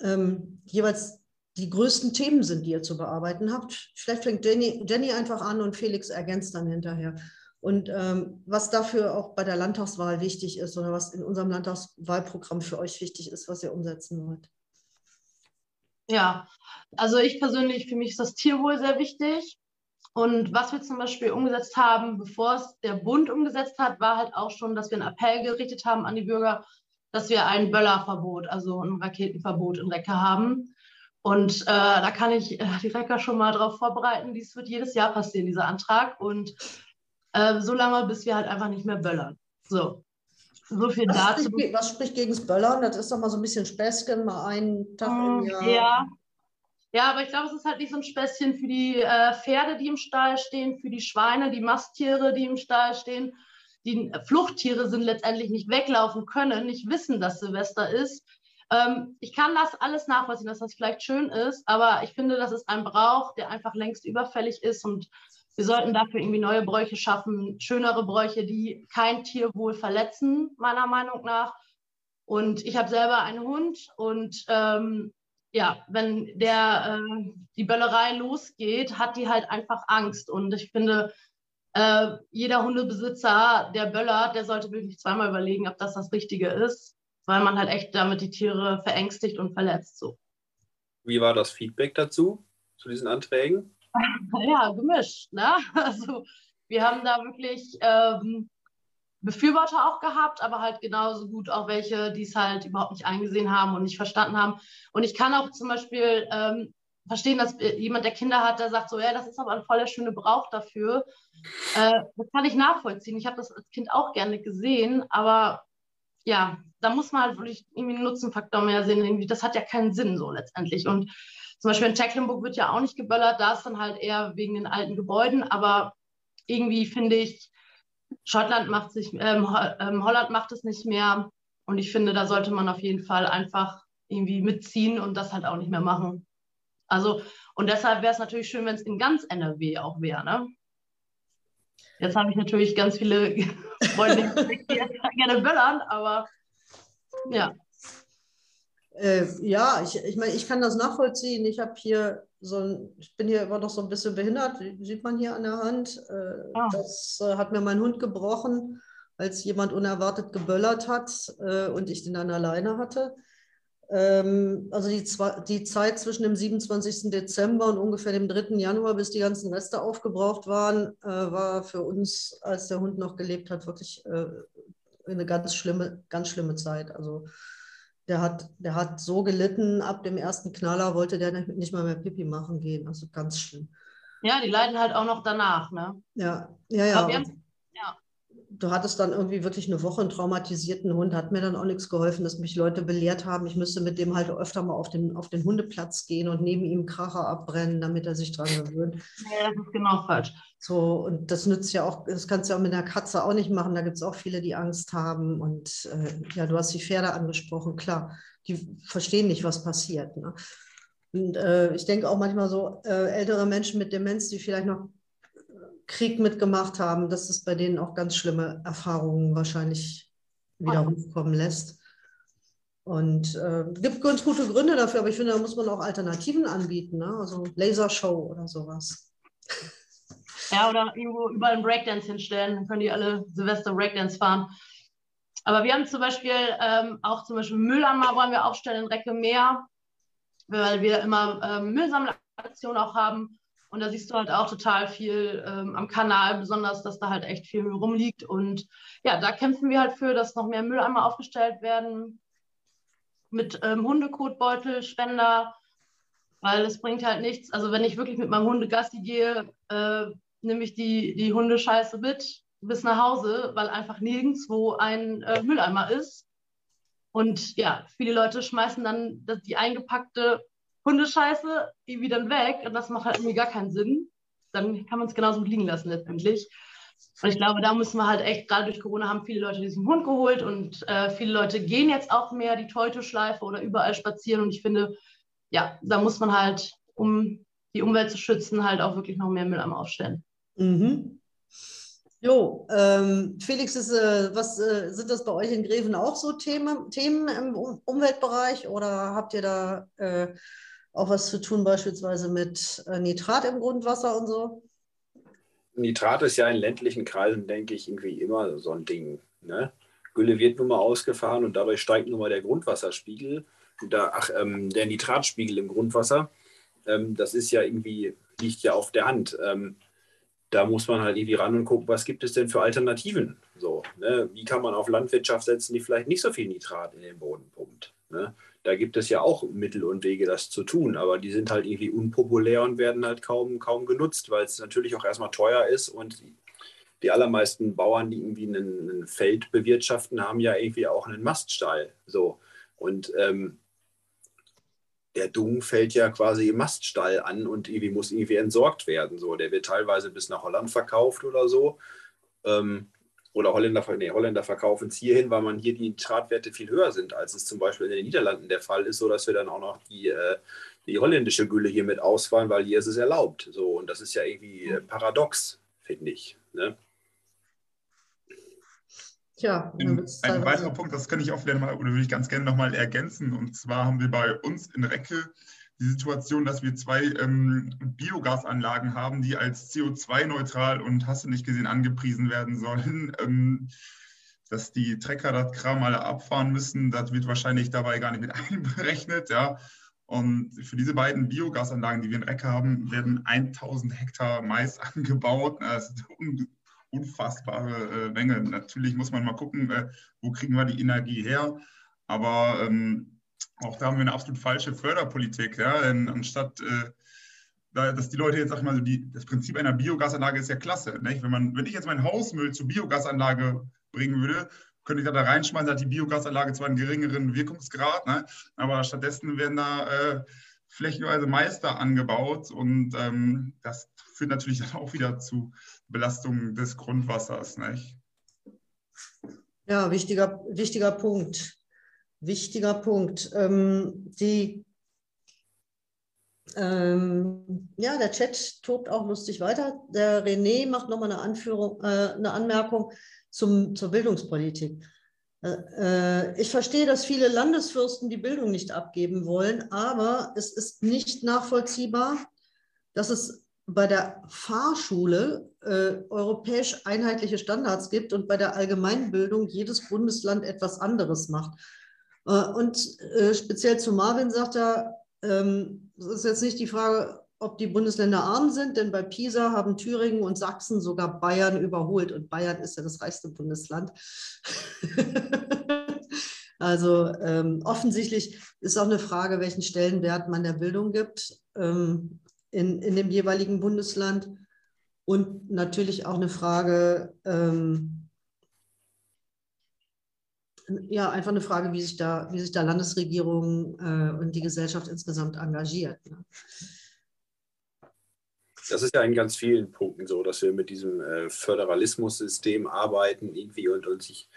ähm, jeweils die größten Themen sind, die ihr zu bearbeiten habt. Vielleicht fängt Jenny, Jenny einfach an und Felix ergänzt dann hinterher. Und ähm, was dafür auch bei der Landtagswahl wichtig ist oder was in unserem Landtagswahlprogramm für euch wichtig ist, was ihr umsetzen wollt. Ja, also ich persönlich, für mich ist das Tierwohl sehr wichtig. Und was wir zum Beispiel umgesetzt haben, bevor es der Bund umgesetzt hat, war halt auch schon, dass wir einen Appell gerichtet haben an die Bürger, dass wir ein Böllerverbot, also ein Raketenverbot in Recke haben. Und äh, da kann ich äh, die Recker schon mal darauf vorbereiten. Dies wird jedes Jahr passieren, dieser Antrag. Und äh, so lange, bis wir halt einfach nicht mehr böllern. So. So viel was dazu. Spricht, was spricht gegen das Böllern? Das ist doch mal so ein bisschen Späßchen, mal einen Tag im hm, Jahr. Ja. Ja, aber ich glaube, es ist halt nicht so ein Späßchen für die äh, Pferde, die im Stall stehen, für die Schweine, die Masttiere, die im Stall stehen. Die Fluchttiere sind letztendlich nicht weglaufen können, nicht wissen, dass Silvester ist. Ähm, ich kann das alles nachvollziehen, dass das vielleicht schön ist, aber ich finde, dass es ein Brauch, der einfach längst überfällig ist und wir sollten dafür irgendwie neue Bräuche schaffen, schönere Bräuche, die kein Tierwohl verletzen, meiner Meinung nach. Und ich habe selber einen Hund und ähm, ja, wenn der äh, die Böllerei losgeht, hat die halt einfach Angst. Und ich finde, äh, jeder Hundebesitzer, der böllert, der sollte wirklich zweimal überlegen, ob das das Richtige ist weil man halt echt damit die Tiere verängstigt und verletzt. So. Wie war das Feedback dazu, zu diesen Anträgen? Ja, gemischt. Ne? <laughs> Also wir haben da wirklich ähm, Befürworter auch gehabt, aber halt genauso gut auch welche, die es halt überhaupt nicht eingesehen haben und nicht verstanden haben. Und ich kann auch zum Beispiel ähm, verstehen, dass jemand, der Kinder hat, der sagt so, ja, das ist aber ein voller schöner Brauch dafür. Äh, das kann ich nachvollziehen. Ich habe das als Kind auch gerne gesehen, aber ja, da muss man halt wirklich irgendwie einen Nutzenfaktor mehr sehen. Irgendwie, das hat ja keinen Sinn so letztendlich. Und zum Beispiel in Tecklenburg wird ja auch nicht geböllert, da ist dann halt eher wegen den alten Gebäuden. Aber irgendwie finde ich, Schottland macht sich, ähm, ähm, Holland macht es nicht mehr. Und ich finde, da sollte man auf jeden Fall einfach irgendwie mitziehen und das halt auch nicht mehr machen. Also, und deshalb wäre es natürlich schön, wenn es in ganz NRW auch wäre. Ne? Jetzt habe ich natürlich ganz viele <laughs> Freunde, die <laughs> gerne böllern, aber ja. Äh, ja, ich, ich meine, ich kann das nachvollziehen. Ich habe hier so ein, ich bin hier immer noch so ein bisschen behindert, sieht man hier an der Hand. Äh, ah. Das äh, hat mir mein Hund gebrochen, als jemand unerwartet geböllert hat äh, und ich den dann alleine hatte. Ähm, also die, die Zeit zwischen dem 27. Dezember und ungefähr dem 3. Januar, bis die ganzen Reste aufgebraucht waren, äh, war für uns, als der Hund noch gelebt hat, wirklich äh, eine ganz schlimme, ganz schlimme Zeit. Also der hat, der hat so gelitten, ab dem ersten Knaller wollte der nicht mal mehr Pipi machen gehen. Also ganz schlimm. Ja, die leiden halt auch noch danach, ne? Ja, ja, ja. ja. Du hattest dann irgendwie wirklich eine Woche einen traumatisierten Hund, hat mir dann auch nichts geholfen, dass mich Leute belehrt haben, ich müsste mit dem halt öfter mal auf den, auf den Hundeplatz gehen und neben ihm Kracher abbrennen, damit er sich dran gewöhnt. Ja, das ist genau falsch. So, und das nützt ja auch, das kannst du ja auch mit einer Katze auch nicht machen. Da gibt es auch viele, die Angst haben. Und äh, ja, du hast die Pferde angesprochen, klar, die verstehen nicht, was passiert. Ne? Und äh, ich denke auch manchmal so, äh, ältere Menschen mit Demenz, die vielleicht noch Krieg mitgemacht haben, dass es bei denen auch ganz schlimme Erfahrungen wahrscheinlich wieder hochkommen lässt. Und äh, gibt ganz gute Gründe dafür, aber ich finde, da muss man auch Alternativen anbieten, ne? also Lasershow oder sowas. Ja, oder irgendwo überall einen Breakdance hinstellen, dann können die alle Silvester Breakdance fahren. Aber wir haben zum Beispiel ähm, auch zum Beispiel Mülleimer wollen wir aufstellen in Recke Meer, weil wir immer ähm, Müllsammlaktionen auch haben. Und da siehst du halt auch total viel ähm, am Kanal, besonders, dass da halt echt viel Müll rumliegt. Und ja, da kämpfen wir halt für, dass noch mehr Mülleimer aufgestellt werden mit ähm, Hundekotbeutel, Spender, weil es bringt halt nichts. Also wenn ich wirklich mit meinem Hunde Gassi gehe, äh, nehme ich die, die Hundescheiße mit bis nach Hause, weil einfach nirgendwo ein äh, Mülleimer ist. Und ja, viele Leute schmeißen dann die eingepackte Hundescheiße irgendwie dann weg und das macht halt irgendwie gar keinen Sinn. Dann kann man es genauso liegen lassen letztendlich. Und ich glaube, da müssen wir halt echt, gerade durch Corona haben viele Leute diesen Hund geholt und äh, viele Leute gehen jetzt auch mehr die Teutoschleife oder überall spazieren. Und ich finde, ja, da muss man halt, um die Umwelt zu schützen, halt auch wirklich noch mehr Mülleimer aufstellen. Mhm. Jo, ähm, Felix, ist, äh, was äh, sind das bei euch in Greven auch so Themen, Themen im um Umweltbereich oder habt ihr da äh, auch was zu tun, beispielsweise mit äh, Nitrat im Grundwasser und so? Nitrat ist ja in ländlichen Kreisen, denke ich, irgendwie immer so ein Ding. Ne? Gülle wird nun mal ausgefahren und dadurch steigt nun mal der Grundwasserspiegel. Da, ach, ähm, der Nitratspiegel im Grundwasser. Ähm, das ist ja irgendwie, liegt ja auf der Hand. Ähm, da muss man halt irgendwie ran und gucken, was gibt es denn für Alternativen? So, ne? Wie kann man auf Landwirtschaft setzen, die vielleicht nicht so viel Nitrat in den Boden pumpt? Ne? Da gibt es ja auch Mittel und Wege, das zu tun, aber die sind halt irgendwie unpopulär und werden halt kaum, kaum genutzt, weil es natürlich auch erstmal teuer ist und die allermeisten Bauern, die irgendwie ein Feld bewirtschaften, haben ja irgendwie auch einen Maststall. So. Und ähm, der Dung fällt ja quasi im Maststall an und irgendwie muss irgendwie entsorgt werden. So, der wird teilweise bis nach Holland verkauft oder so. Ähm, oder Holländer, nee, Holländer verkaufen es hierhin, weil man hier die Nitratwerte viel höher sind, als es zum Beispiel in den Niederlanden der Fall ist, sodass wir dann auch noch die, äh, die holländische Gülle hier mit ausfallen, weil hier ist es erlaubt. So, und das ist ja irgendwie äh, paradox, finde ich. Ne? Tja, ein, ein weiterer Punkt, das kann ich auch wieder mal, oder würde ich ganz gerne nochmal ergänzen. Und zwar haben wir bei uns in Recke die Situation, dass wir zwei ähm, Biogasanlagen haben, die als CO2-neutral und hast du nicht gesehen angepriesen werden sollen. <laughs> Ähm, dass die Trecker das Kram alle abfahren müssen, das wird wahrscheinlich dabei gar nicht mit <laughs> einberechnet. Ja. Und für diese beiden Biogasanlagen, die wir in Recke haben, werden 1000 Hektar Mais <laughs> angebaut. Das ist unfassbare äh, Menge. Natürlich muss man mal gucken, äh, wo kriegen wir die Energie her. Aber ähm, auch da haben wir eine absolut falsche Förderpolitik. Ja? Denn anstatt, äh, dass die Leute jetzt, sag mal, die, das Prinzip einer Biogasanlage ist ja klasse. Nicht? Wenn, man, wenn ich jetzt meinen Hausmüll zur Biogasanlage bringen würde, könnte ich da, da reinschmeißen, hat die Biogasanlage zwar einen geringeren Wirkungsgrad, ne? aber stattdessen werden da äh, flächenweise Meister angebaut und ähm, das führt natürlich dann auch wieder zu Belastungen des Grundwassers. Nicht? Ja, wichtiger, wichtiger Punkt. Wichtiger Punkt. Ähm, die Ähm, ja, der Chat tobt auch lustig weiter. Der René macht nochmal eine, äh, eine Anmerkung zum, zur Bildungspolitik. Äh, äh, ich verstehe, dass viele Landesfürsten die Bildung nicht abgeben wollen, aber es ist nicht nachvollziehbar, dass es bei der Fahrschule äh, europäisch einheitliche Standards gibt und bei der Allgemeinbildung jedes Bundesland etwas anderes macht. Äh, und äh, speziell zu Marvin sagt er, ähm, es ist jetzt nicht die Frage, ob die Bundesländer arm sind, denn bei PISA haben Thüringen und Sachsen sogar Bayern überholt und Bayern ist ja das reichste Bundesland. <laughs> also ähm, offensichtlich ist auch eine Frage, welchen Stellenwert man der Bildung gibt ähm, in, in dem jeweiligen Bundesland und natürlich auch eine Frage, ähm, ja, einfach eine Frage, wie sich da, wie sich da Landesregierung äh, und die Gesellschaft insgesamt engagiert. Ne? Das ist ja in ganz vielen Punkten so, dass wir mit diesem äh, Föderalismussystem arbeiten irgendwie und, und sich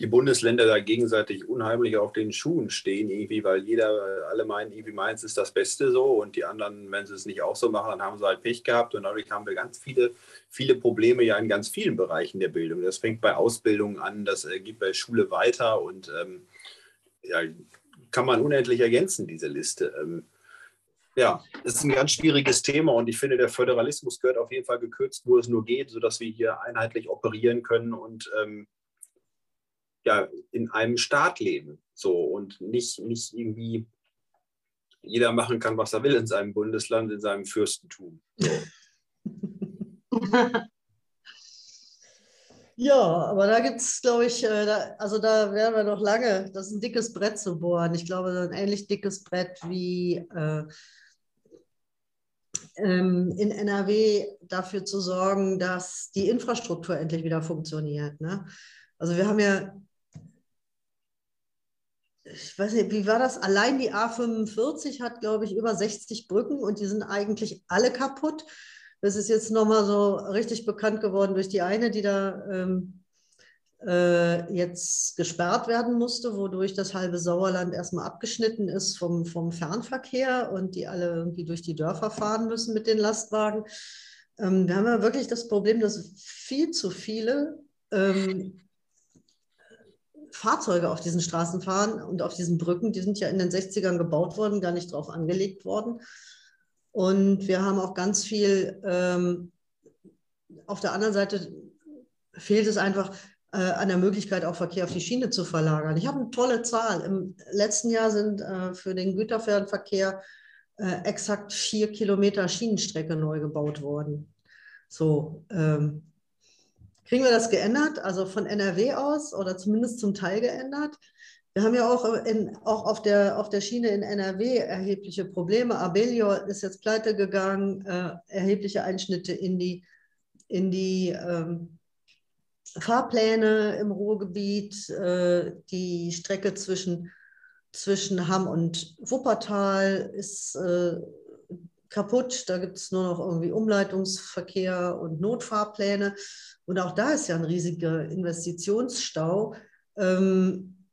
die Bundesländer da gegenseitig unheimlich auf den Schuhen stehen, irgendwie, weil jeder, alle meinen, irgendwie meins ist das Beste so und die anderen, wenn sie es nicht auch so machen, dann haben sie halt Pech gehabt und dadurch haben wir ganz viele, viele Probleme ja in ganz vielen Bereichen der Bildung. Das fängt bei Ausbildung an, das äh, geht bei Schule weiter und ähm, ja, kann man unendlich ergänzen, diese Liste. Ähm, ja, es ist ein ganz schwieriges Thema und ich finde, der Föderalismus gehört auf jeden Fall gekürzt, wo es nur geht, sodass wir hier einheitlich operieren können und ähm, ja, in einem Staat leben. So und nicht, nicht irgendwie jeder machen kann, was er will in seinem Bundesland, in seinem Fürstentum. So. <laughs> Ja, aber da gibt es, glaube ich, äh, da, also da werden wir noch lange, das ist ein dickes Brett zu bohren. Ich glaube, ein ähnlich dickes Brett wie äh, ähm, in NRW dafür zu sorgen, dass die Infrastruktur endlich wieder funktioniert. Ne? Also wir haben ja ich weiß nicht, wie war das? Allein die A45 hat, glaube ich, über 60 Brücken und die sind eigentlich alle kaputt. Das ist jetzt nochmal so richtig bekannt geworden durch die eine, die da ähm, äh, jetzt gesperrt werden musste, wodurch das halbe Sauerland erstmal abgeschnitten ist vom, vom Fernverkehr und die alle irgendwie durch die Dörfer fahren müssen mit den Lastwagen. Ähm, wir haben ja wirklich das Problem, dass viel zu viele ähm, Fahrzeuge auf diesen Straßen fahren und auf diesen Brücken, die sind ja in den 60ern gebaut worden, gar nicht drauf angelegt worden. Und wir haben auch ganz viel, ähm, auf der anderen Seite fehlt es einfach äh, an der Möglichkeit, auch Verkehr auf die Schiene zu verlagern. Ich habe eine tolle Zahl. Im letzten Jahr sind äh, für den Güterfernverkehr äh, exakt vier Kilometer Schienenstrecke neu gebaut worden. So, ähm, Kriegen wir das geändert, also von NRW aus oder zumindest zum Teil geändert? Wir haben ja auch, in, auch auf, der, auf der Schiene in NRW erhebliche Probleme. Abelio ist jetzt pleite gegangen, äh, erhebliche Einschnitte in die, in die ähm, Fahrpläne im Ruhrgebiet, äh, die Strecke zwischen, zwischen Hamm und Wuppertal ist äh, kaputt. Da gibt es nur noch irgendwie Umleitungsverkehr und Notfahrpläne. Und auch da ist ja ein riesiger Investitionsstau. Ähm,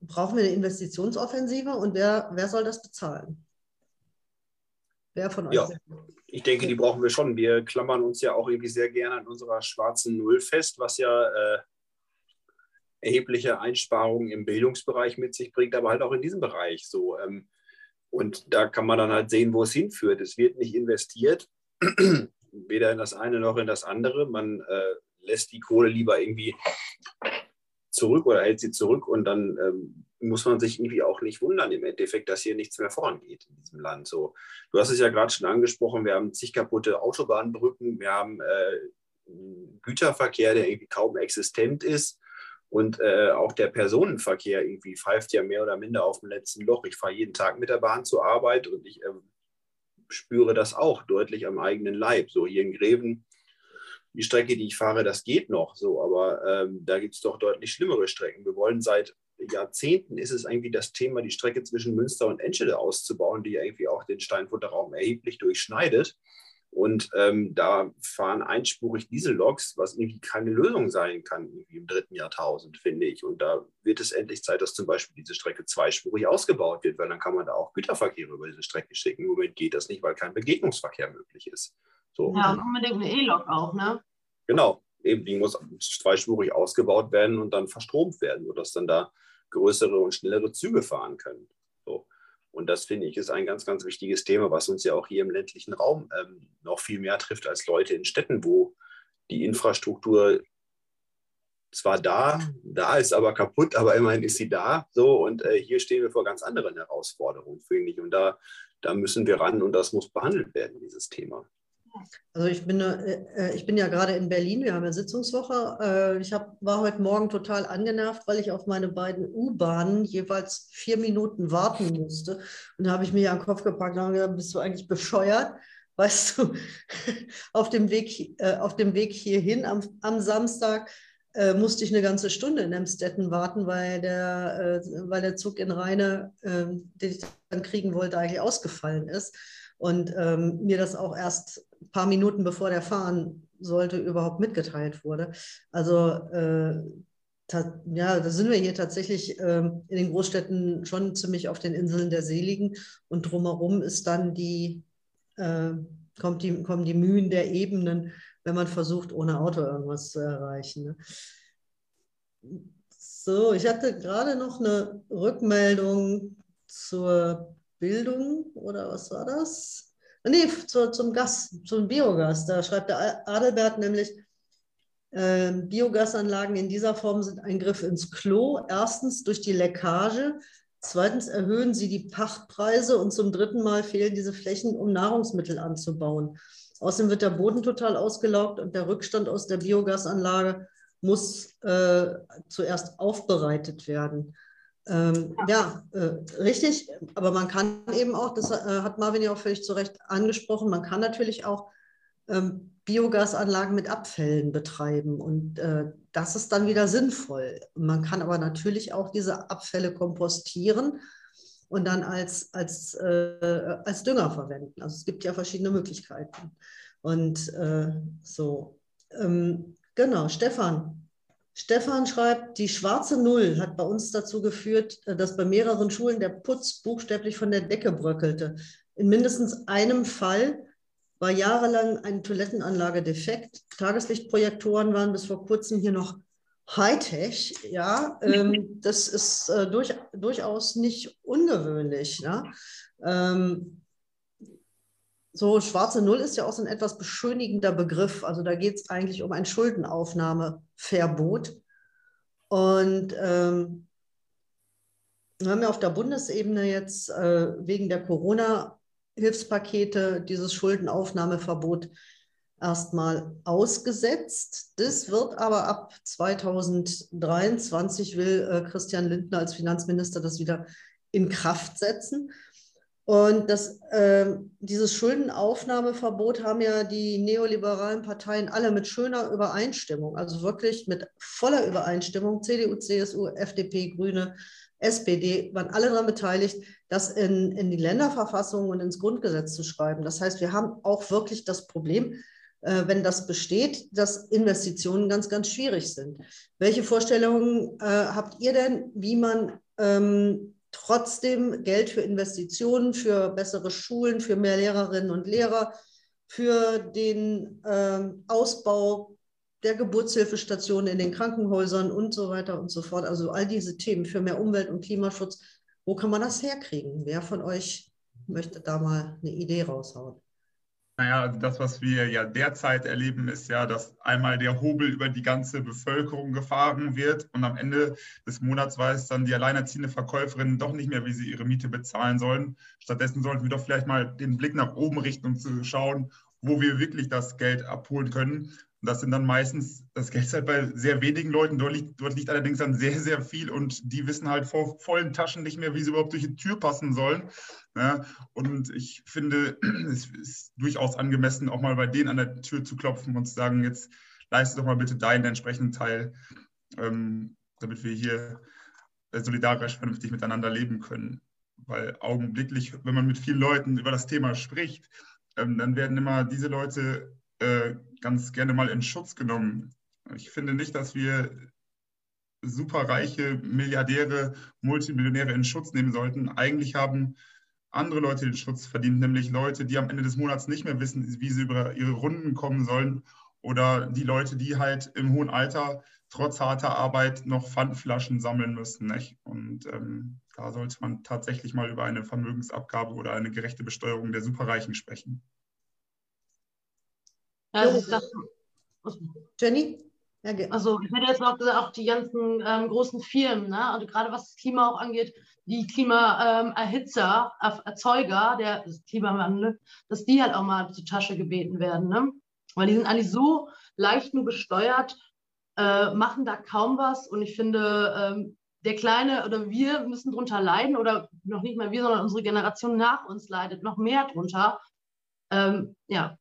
brauchen wir eine Investitionsoffensive und wer, wer soll das bezahlen? Wer von euch? Ja, ich denke, die brauchen wir schon. Wir klammern uns ja auch irgendwie sehr gerne an unserer schwarzen Null fest, was ja äh, erhebliche Einsparungen im Bildungsbereich mit sich bringt, aber halt auch in diesem Bereich so. Ähm, und da kann man dann halt sehen, wo es hinführt. Es wird nicht investiert, weder in das eine noch in das andere. Man äh, lässt die Kohle lieber irgendwie zurück oder hält sie zurück und dann ähm, muss man sich irgendwie auch nicht wundern im Endeffekt, dass hier nichts mehr vorangeht in diesem Land. So, du hast es ja gerade schon angesprochen, wir haben zig kaputte Autobahnbrücken, wir haben äh, Güterverkehr, der irgendwie kaum existent ist. Und äh, auch der Personenverkehr irgendwie pfeift ja mehr oder minder auf dem letzten Loch. Ich fahre jeden Tag mit der Bahn zur Arbeit und ich äh, spüre das auch deutlich am eigenen Leib. So hier in Greven, die Strecke, die ich fahre, das geht noch so, aber ähm, da gibt es doch deutlich schlimmere Strecken. Wir wollen seit Jahrzehnten ist es irgendwie das Thema, die Strecke zwischen Münster und Enschede auszubauen, die irgendwie auch den Steinfurter Raum erheblich durchschneidet. Und ähm, da fahren einspurig Dieselloks, was irgendwie keine Lösung sein kann irgendwie im dritten Jahrtausend, finde ich. Und da wird es endlich Zeit, dass zum Beispiel diese Strecke zweispurig ausgebaut wird, weil dann kann man da auch Güterverkehr über diese Strecke schicken. Im Moment geht das nicht, weil kein Begegnungsverkehr möglich ist. So. Ja, und unbedingt eine E-Lok auch, ne? Genau, eben die muss zweispurig ausgebaut werden und dann verstromt werden, sodass dann da größere und schnellere Züge fahren können. Und das finde ich ist ein ganz, ganz wichtiges Thema, was uns ja auch hier im ländlichen Raum ähm, noch viel mehr trifft als Leute in Städten, wo die Infrastruktur zwar da, da ist aber kaputt, aber immerhin ist sie da. So, und äh, hier stehen wir vor ganz anderen Herausforderungen, finde ich. Und da, da müssen wir ran und das muss behandelt werden, dieses Thema. Also ich bin, äh, äh, ich bin ja gerade in Berlin, wir haben ja Sitzungswoche. Äh, ich hab, war heute Morgen total angenervt, weil ich auf meine beiden U-Bahnen jeweils vier Minuten warten musste. Und da habe ich mir an den Kopf gepackt und habe gesagt, bist du eigentlich bescheuert? Weißt du, <laughs> auf dem Weg, auf dem Weg hierhin am, am Samstag musste ich eine ganze Stunde in Emstetten warten, weil der, weil der Zug in Rheine, den ich dann kriegen wollte, eigentlich ausgefallen ist. Und ähm, mir das auch erst ein paar Minuten bevor der fahren sollte, überhaupt mitgeteilt wurde. Also äh, ja, da sind wir hier tatsächlich äh, in den Großstädten schon ziemlich auf den Inseln der Seligen und drumherum ist dann die, äh, kommt die, kommen die Mühen der Ebenen, wenn man versucht, ohne Auto irgendwas zu erreichen. Ne? So, ich hatte gerade noch eine Rückmeldung zur Bildung oder was war das? Nee, zu, zum Gas, zum Biogas. Da schreibt der Adelbert nämlich, äh, Biogasanlagen in dieser Form sind ein Griff ins Klo. Erstens durch die Leckage. Zweitens erhöhen sie die Pachtpreise und zum dritten Mal fehlen diese Flächen, um Nahrungsmittel anzubauen. Außerdem wird der Boden total ausgelaugt und der Rückstand aus der Biogasanlage muss äh, zuerst aufbereitet werden. Ähm, ja, äh, richtig, aber man kann eben auch, das äh, hat Marvin ja auch völlig zu Recht angesprochen, man kann natürlich auch ähm, Biogasanlagen mit Abfällen betreiben und äh, das ist dann wieder sinnvoll. Man kann aber natürlich auch diese Abfälle kompostieren und dann als, als, äh, als Dünger verwenden. Also es gibt ja verschiedene Möglichkeiten. Und äh, so, ähm, genau, Stefan, Stefan schreibt, die schwarze Null hat bei uns dazu geführt, äh, dass bei mehreren Schulen der Putz buchstäblich von der Decke bröckelte. In mindestens einem Fall war jahrelang eine Toilettenanlage defekt. Tageslichtprojektoren waren bis vor kurzem hier noch Hightech. Ja, ähm, <laughs> das ist äh, durch, durchaus nicht ungewöhnlich. Ja? Ähm, so schwarze Null ist ja auch so ein etwas beschönigender Begriff. Also da geht es eigentlich um ein Schuldenaufnahmeverbot. Und ähm, wir haben ja auf der Bundesebene jetzt äh, wegen der Corona-Hilfspakete dieses Schuldenaufnahmeverbot erstmal ausgesetzt. Das wird aber ab 2023 will äh, Christian Lindner als Finanzminister das wieder in Kraft setzen. Und das, äh, dieses Schuldenaufnahmeverbot haben ja die neoliberalen Parteien alle mit schöner Übereinstimmung, also wirklich mit voller Übereinstimmung, CDU, CSU, FDP, Grüne, SPD, waren alle daran beteiligt, das in, in die Länderverfassung und ins Grundgesetz zu schreiben. Das heißt, wir haben auch wirklich das Problem, äh, wenn das besteht, dass Investitionen ganz, ganz schwierig sind. Welche Vorstellungen äh, habt ihr denn, wie man ähm, trotzdem Geld für Investitionen, für bessere Schulen, für mehr Lehrerinnen und Lehrer, für den äh, Ausbau der Geburtshilfestationen in den Krankenhäusern und so weiter und so fort. Also all diese Themen für mehr Umwelt- und Klimaschutz. Wo kann man das herkriegen? Wer von euch möchte da mal eine Idee raushauen? Naja, also das, was wir ja derzeit erleben, ist ja, dass einmal der Hobel über die ganze Bevölkerung gefahren wird und am Ende des Monats weiß dann die alleinerziehende Verkäuferin doch nicht mehr, wie sie ihre Miete bezahlen sollen. Stattdessen sollten wir doch vielleicht mal den Blick nach oben richten, um zu schauen, wo wir wirklich das Geld abholen können und das sind dann meistens, das Geld ist halt bei sehr wenigen Leuten, dort liegt, dort liegt allerdings dann sehr, sehr viel und die wissen halt vor vollen Taschen nicht mehr, wie sie überhaupt durch die Tür passen sollen. Ja, und ich finde, <clears throat> es ist durchaus angemessen, auch mal bei denen an der Tür zu klopfen und zu sagen, jetzt leiste doch mal bitte deinen entsprechenden Teil, ähm, damit wir hier solidarisch vernünftig miteinander leben können. Weil augenblicklich, wenn man mit vielen Leuten über das Thema spricht, ähm, dann werden immer diese Leute äh, ganz gerne mal in Schutz genommen. Ich finde nicht, dass wir superreiche Milliardäre, Multimillionäre in Schutz nehmen sollten. Eigentlich haben andere Leute den Schutz verdient, nämlich Leute, die am Ende des Monats nicht mehr wissen, wie sie über ihre Runden kommen sollen oder die Leute, die halt im hohen Alter trotz harter Arbeit noch Pfandflaschen sammeln müssen. Nicht? Und ähm, da sollte man tatsächlich mal über eine Vermögensabgabe oder eine gerechte Besteuerung der Superreichen sprechen. Also, Jenny? Ja, also ich hätte jetzt noch gesagt, auch die ganzen ähm, großen Firmen, ne? also gerade was das Klima auch angeht, die Klimaerhitzer, ähm, Erzeuger der Klimawandel, dass die halt auch mal zur Tasche gebeten werden. Ne? Weil die sind eigentlich so leicht nur besteuert, äh, machen da kaum was. Und ich finde, ähm, der Kleine oder wir müssen drunter leiden oder noch nicht mal wir, sondern unsere Generation nach uns leidet noch mehr drunter. Ähm, ja,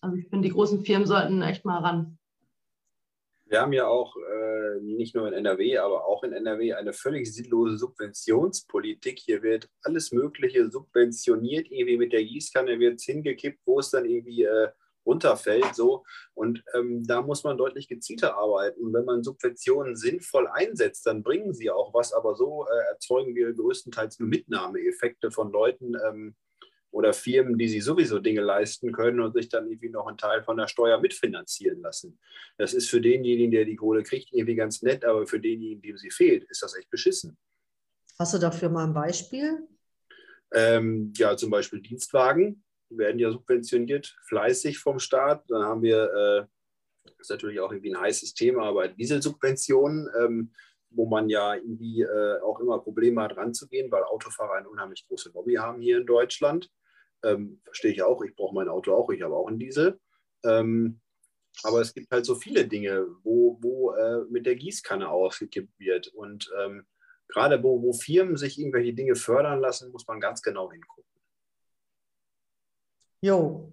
also ich finde, die großen Firmen sollten echt mal ran. Wir haben ja auch äh, nicht nur in NRW, aber auch in NRW eine völlig sinnlose Subventionspolitik. Hier wird alles Mögliche subventioniert, irgendwie mit der Gießkanne wird es hingekippt, wo es dann irgendwie äh, runterfällt. So. Und ähm, da muss man deutlich gezielter arbeiten. wenn man Subventionen sinnvoll einsetzt, dann bringen sie auch was, aber so äh, erzeugen wir größtenteils nur Mitnahmeeffekte von Leuten, ähm, oder Firmen, die sich sowieso Dinge leisten können und sich dann irgendwie noch einen Teil von der Steuer mitfinanzieren lassen. Das ist für denjenigen, der die Kohle kriegt, irgendwie ganz nett, aber für denjenigen, dem sie fehlt, ist das echt beschissen. Hast du dafür mal ein Beispiel? Ähm, ja, zum Beispiel Dienstwagen werden ja subventioniert, fleißig vom Staat. Dann haben wir, äh, das ist natürlich auch irgendwie ein heißes Thema, aber Dieselsubventionen. Ähm, wo man ja irgendwie äh, auch immer Probleme hat, ranzugehen, weil Autofahrer eine unheimlich große Lobby haben hier in Deutschland. Ähm, verstehe ich auch, ich brauche mein Auto auch, ich habe auch einen Diesel. Ähm, aber es gibt halt so viele Dinge, wo, wo äh, mit der Gießkanne ausgekippt wird. Und ähm, gerade wo, wo Firmen sich irgendwelche Dinge fördern lassen, muss man ganz genau hingucken. Jo.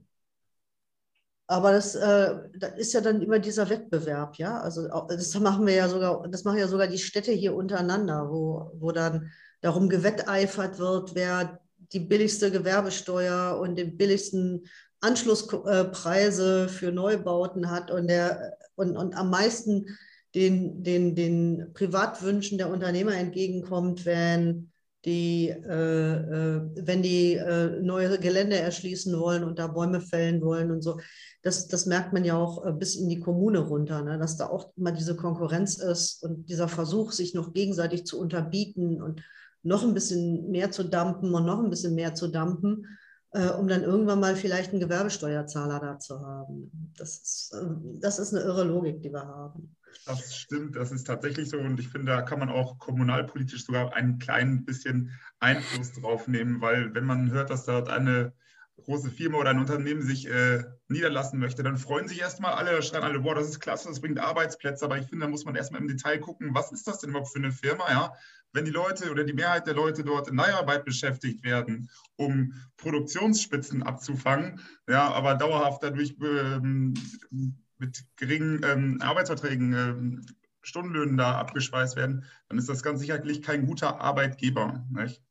Aber das, äh, das, ist ja dann immer dieser Wettbewerb, ja. Also das machen wir ja sogar, das machen ja sogar die Städte hier untereinander, wo, wo dann darum gewetteifert wird, wer die billigste Gewerbesteuer und den billigsten Anschlusspreise für Neubauten hat und, der, und, und am meisten den, den, den Privatwünschen der Unternehmer entgegenkommt, wenn die, äh, äh, wenn die äh, neue Gelände erschließen wollen und da Bäume fällen wollen und so. Das, das merkt man ja auch äh, bis in die Kommune runter, ne? dass da auch immer diese Konkurrenz ist und dieser Versuch, sich noch gegenseitig zu unterbieten und noch ein bisschen mehr zu dampen und noch ein bisschen mehr zu dampen, äh, um dann irgendwann mal vielleicht einen Gewerbesteuerzahler da zu haben. Das ist, äh, das ist eine irre Logik, die wir haben. Das stimmt, das ist tatsächlich so und ich finde, da kann man auch kommunalpolitisch sogar ein klein bisschen Einfluss drauf nehmen, weil wenn man hört, dass dort eine große Firma oder ein Unternehmen sich äh, niederlassen möchte, dann freuen sich erstmal alle, schreien alle, boah, das ist klasse, das bringt Arbeitsplätze, aber ich finde, da muss man erstmal im Detail gucken, was ist das denn überhaupt für eine Firma, ja? Wenn die Leute oder die Mehrheit der Leute dort in Leiharbeit beschäftigt werden, um Produktionsspitzen abzufangen, ja, aber dauerhaft dadurch ähm, mit geringen ähm, Arbeitsverträgen, ähm, Stundenlöhnen da abgespeist werden, dann ist das ganz sicherlich kein guter Arbeitgeber. Nicht?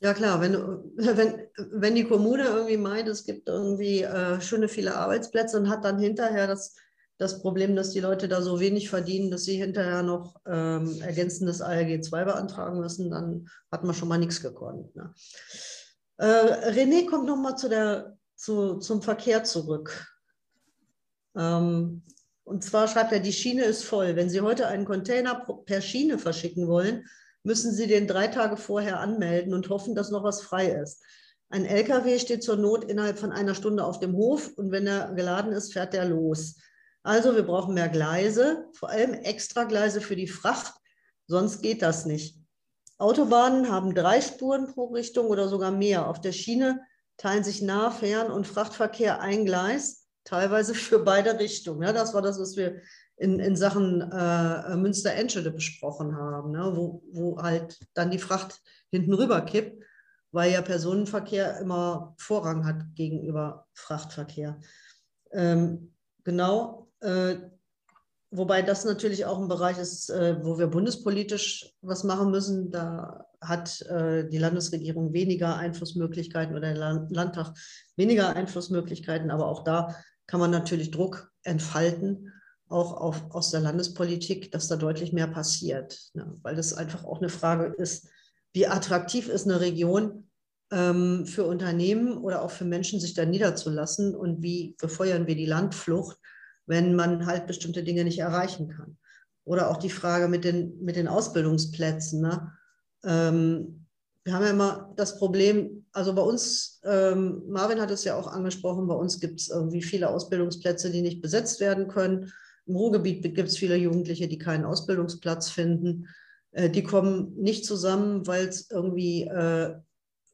Ja klar, wenn, <laughs> wenn, wenn die Kommune irgendwie meint, es gibt irgendwie äh, schöne viele Arbeitsplätze und hat dann hinterher das, das Problem, dass die Leute da so wenig verdienen, dass sie hinterher noch ähm, ergänzendes ALG 2 beantragen müssen, dann hat man schon mal nichts gekonnt. Ne? Äh, René kommt nochmal zu zu, zum Verkehr zurück. Ähm, und zwar schreibt er, die Schiene ist voll. Wenn Sie heute einen Container per Schiene verschicken wollen, müssen Sie den drei Tage vorher anmelden und hoffen, dass noch was frei ist. Ein LKW steht zur Not innerhalb von einer Stunde auf dem Hof und wenn er geladen ist, fährt er los. Also wir brauchen mehr Gleise, vor allem extra Gleise für die Fracht, sonst geht das nicht. Autobahnen haben drei Spuren pro Richtung oder sogar mehr. Auf der Schiene teilen sich Nah-, Fern- und Frachtverkehr ein Gleis teilweise für beide Richtungen. Ja, das war das, was wir in, in Sachen äh, Münster-Enschede besprochen haben, ne, wo, wo halt dann die Fracht hinten rüber kippt, weil ja Personenverkehr immer Vorrang hat gegenüber Frachtverkehr. Ähm, genau, äh, wobei das natürlich auch ein Bereich ist, äh, wo wir bundespolitisch was machen müssen. Da hat äh, die Landesregierung weniger Einflussmöglichkeiten oder der Landtag weniger Einflussmöglichkeiten. Aber auch da kann man natürlich Druck entfalten, auch auf, aus der Landespolitik, dass da deutlich mehr passiert. Ne? Weil das einfach auch eine Frage ist, wie attraktiv ist eine Region ähm, für Unternehmen oder auch für Menschen, sich da niederzulassen und wie befeuern wir die Landflucht, wenn man halt bestimmte Dinge nicht erreichen kann. Oder auch die Frage mit den, mit den Ausbildungsplätzen. Ne? Ähm, wir haben ja immer das Problem, also bei uns, ähm, Marvin hat es ja auch angesprochen, bei uns gibt es irgendwie viele Ausbildungsplätze, die nicht besetzt werden können. Im Ruhrgebiet gibt es viele Jugendliche, die keinen Ausbildungsplatz finden. Äh, die kommen nicht zusammen, weil es irgendwie äh,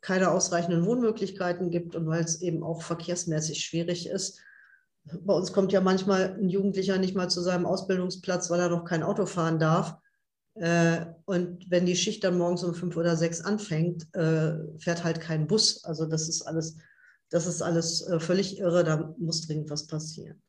keine ausreichenden Wohnmöglichkeiten gibt und weil es eben auch verkehrsmäßig schwierig ist. Bei uns kommt ja manchmal ein Jugendlicher nicht mal zu seinem Ausbildungsplatz, weil er noch kein Auto fahren darf. Äh, und wenn die Schicht dann morgens um fünf oder sechs anfängt, äh, fährt halt kein Bus. Also das ist alles, das ist alles völlig irre. Da muss dringend was passieren.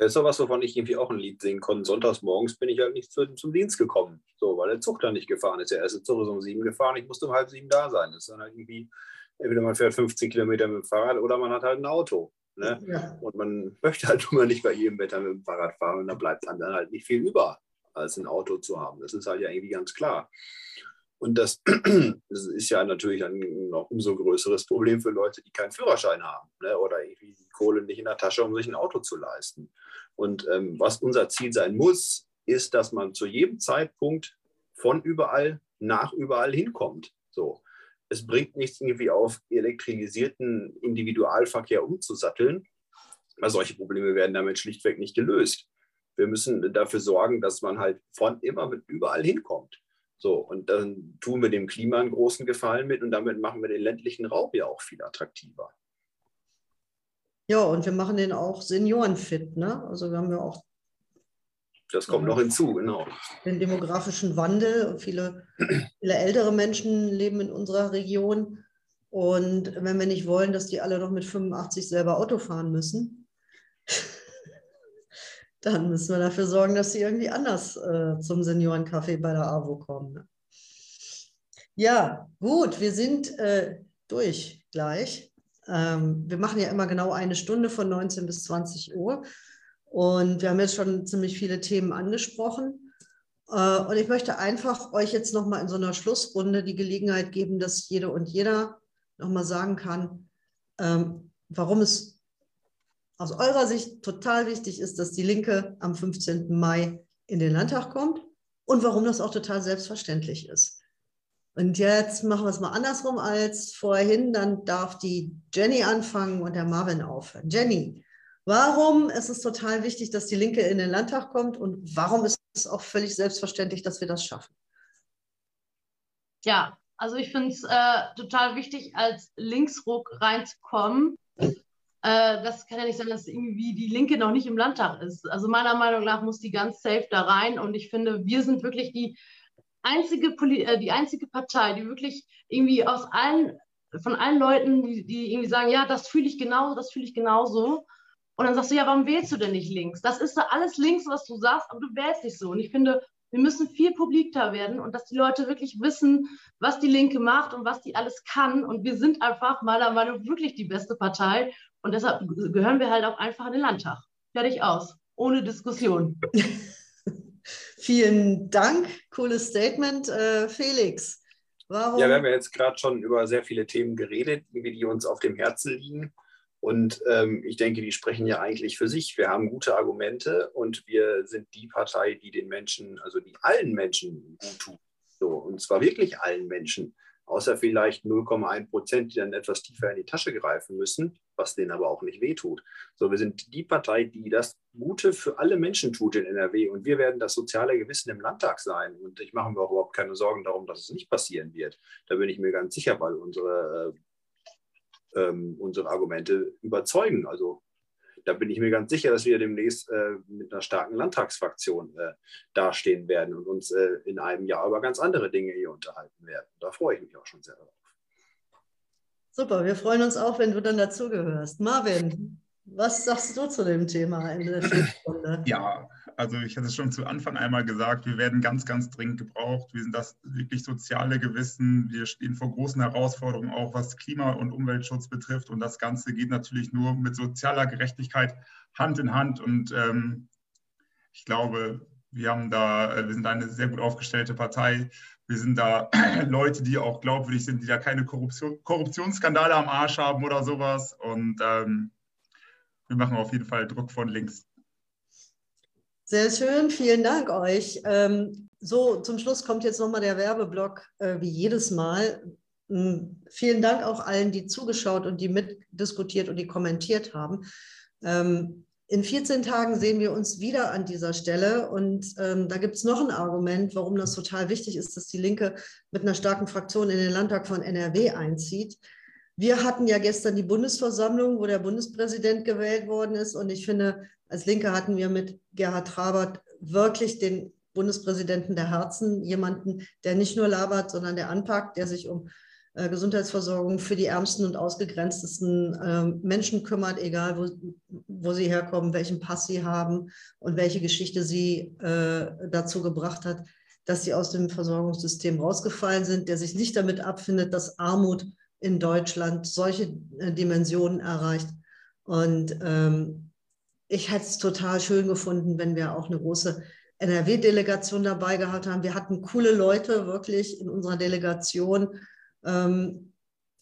Das ist doch was, wovon ich irgendwie auch ein Lied singen konnte. Sonntags morgens bin ich halt nicht zu, zum Dienst gekommen, so, weil der Zug dann nicht gefahren ist. Der erste Zug ist um sieben gefahren, ich musste um halb sieben da sein. Das ist dann halt irgendwie entweder man fährt 15 Kilometer mit dem Fahrrad oder man hat halt ein Auto. Ne? Ja. Und man <laughs> möchte halt immer nicht bei jedem Wetter mit dem Fahrrad fahren und da bleibt dann halt nicht viel über, als ein Auto zu haben. Das ist halt ja irgendwie ganz klar. Und das, <clears throat> das ist ja natürlich ein noch umso größeres Problem für Leute, die keinen Führerschein haben ne? oder irgendwie die Kohle nicht in der Tasche, um sich ein Auto zu leisten. Und ähm, was unser Ziel sein muss, ist, dass man zu jedem Zeitpunkt von überall nach überall hinkommt. So es bringt nichts, irgendwie auf elektrisierten Individualverkehr umzusatteln, weil solche Probleme werden damit schlichtweg nicht gelöst. Wir müssen dafür sorgen, dass man halt von immer mit überall hinkommt. So, und dann tun wir dem Klima einen großen Gefallen mit und damit machen wir den ländlichen Raum ja auch viel attraktiver. Ja, und wir machen den auch seniorenfit. Ne? Also wir haben ja auch das kommt noch hinzu, genau. Den demografischen Wandel. Viele, viele ältere Menschen leben in unserer Region. Und wenn wir nicht wollen, dass die alle noch mit 85 selber Auto fahren müssen, <laughs> dann müssen wir dafür sorgen, dass sie irgendwie anders äh, zum Seniorencafé bei der AWO kommen. Ne? Ja, gut, wir sind äh, durch gleich. Ähm, wir machen ja immer genau eine Stunde von 19 bis 20 Uhr. Und wir haben jetzt schon ziemlich viele Themen angesprochen. Äh, und ich möchte einfach euch jetzt nochmal in so einer Schlussrunde die Gelegenheit geben, dass jede und jeder nochmal sagen kann, ähm, warum es aus eurer Sicht total wichtig ist, dass die Linke am 15. Mai in den Landtag kommt und warum das auch total selbstverständlich ist. Und jetzt machen wir es mal andersrum als vorhin. Dann darf die Jenny anfangen und der Marvin aufhören. Jenny, Warum ist es total wichtig, dass die Linke in den Landtag kommt und warum ist es auch völlig selbstverständlich, dass wir das schaffen? Ja, also ich finde es äh, total wichtig, als Linksruck reinzukommen. Äh, das kann ja nicht sein, dass irgendwie die Linke noch nicht im Landtag ist. Also meiner Meinung nach muss die ganz safe da rein und ich finde, wir sind wirklich die einzige, Poli äh, die einzige Partei, die wirklich irgendwie aus allen, von allen Leuten, die, die irgendwie sagen, ja, das fühle ich genauso, das fühle ich genauso, und dann sagst du, ja, warum wählst du denn nicht links? Das ist da alles links, was du sagst, aber du wählst nicht so. Und ich finde, wir müssen viel publikter werden und dass die Leute wirklich wissen, was die Linke macht und was die alles kann. Und wir sind einfach meiner Meinung nach wirklich die beste Partei. Und deshalb gehören wir halt auch einfach in den Landtag. Fertig aus. Ohne Diskussion. <laughs> Vielen Dank. Cooles Statement. Äh, Felix, warum? Ja, wir haben ja jetzt gerade schon über sehr viele Themen geredet, die uns auf dem Herzen liegen. Und ähm, ich denke, die sprechen ja eigentlich für sich. Wir haben gute Argumente und wir sind die Partei, die den Menschen, also die allen Menschen gut tut. So, und zwar wirklich allen Menschen, außer vielleicht 0,1 Prozent, die dann etwas tiefer in die Tasche greifen müssen, was denen aber auch nicht wehtut. So, wir sind die Partei, die das Gute für alle Menschen tut in NRW und wir werden das soziale Gewissen im Landtag sein. Und ich mache mir auch überhaupt keine Sorgen darum, dass es nicht passieren wird. Da bin ich mir ganz sicher, weil unsere äh, ähm, unsere Argumente überzeugen. Also da bin ich mir ganz sicher, dass wir demnächst äh, mit einer starken Landtagsfraktion äh, dastehen werden und uns äh, in einem Jahr über ganz andere Dinge hier unterhalten werden. Da freue ich mich auch schon sehr darauf. Super, wir freuen uns auch, wenn du dann dazugehörst. Marvin, was sagst du zu dem Thema in der Ja, Also ich hatte es schon zu Anfang einmal gesagt, wir werden ganz, ganz dringend gebraucht. Wir sind das wirklich soziale Gewissen. Wir stehen vor großen Herausforderungen, auch was Klima- und Umweltschutz betrifft. Und das Ganze geht natürlich nur mit sozialer Gerechtigkeit Hand in Hand. Und ähm, ich glaube, wir haben da, äh, wir sind eine sehr gut aufgestellte Partei. Wir sind da <clears throat> Leute, die auch glaubwürdig sind, die da keine Korruption, Korruptionsskandale am Arsch haben oder sowas. Und ähm, wir machen auf jeden Fall Druck von links. Sehr schön, vielen Dank euch. Ähm, so, zum Schluss kommt jetzt nochmal der Werbeblock, äh, wie jedes Mal. Ähm, vielen Dank auch allen, die zugeschaut und die mitdiskutiert und die kommentiert haben. Ähm, in 14 Tagen sehen wir uns wieder an dieser Stelle. Und ähm, da gibt es noch ein Argument, warum das total wichtig ist, dass die Linke mit einer starken Fraktion in den Landtag von NRW einzieht. Wir hatten ja gestern die Bundesversammlung, wo der Bundespräsident gewählt worden ist. Und ich finde, als Linke hatten wir mit Gerhard Trabert wirklich den Bundespräsidenten der Herzen, jemanden, der nicht nur labert, sondern der anpackt, der sich um äh, Gesundheitsversorgung für die ärmsten und ausgegrenztesten äh, Menschen kümmert, egal wo, wo sie herkommen, welchen Pass sie haben und welche Geschichte sie äh, dazu gebracht hat, dass sie aus dem Versorgungssystem rausgefallen sind, der sich nicht damit abfindet, dass Armut in Deutschland solche äh, Dimensionen erreicht. Und ähm, ich hätte es total schön gefunden, wenn wir auch eine große NRW-Delegation dabei gehabt haben. Wir hatten coole Leute wirklich in unserer Delegation. Ähm,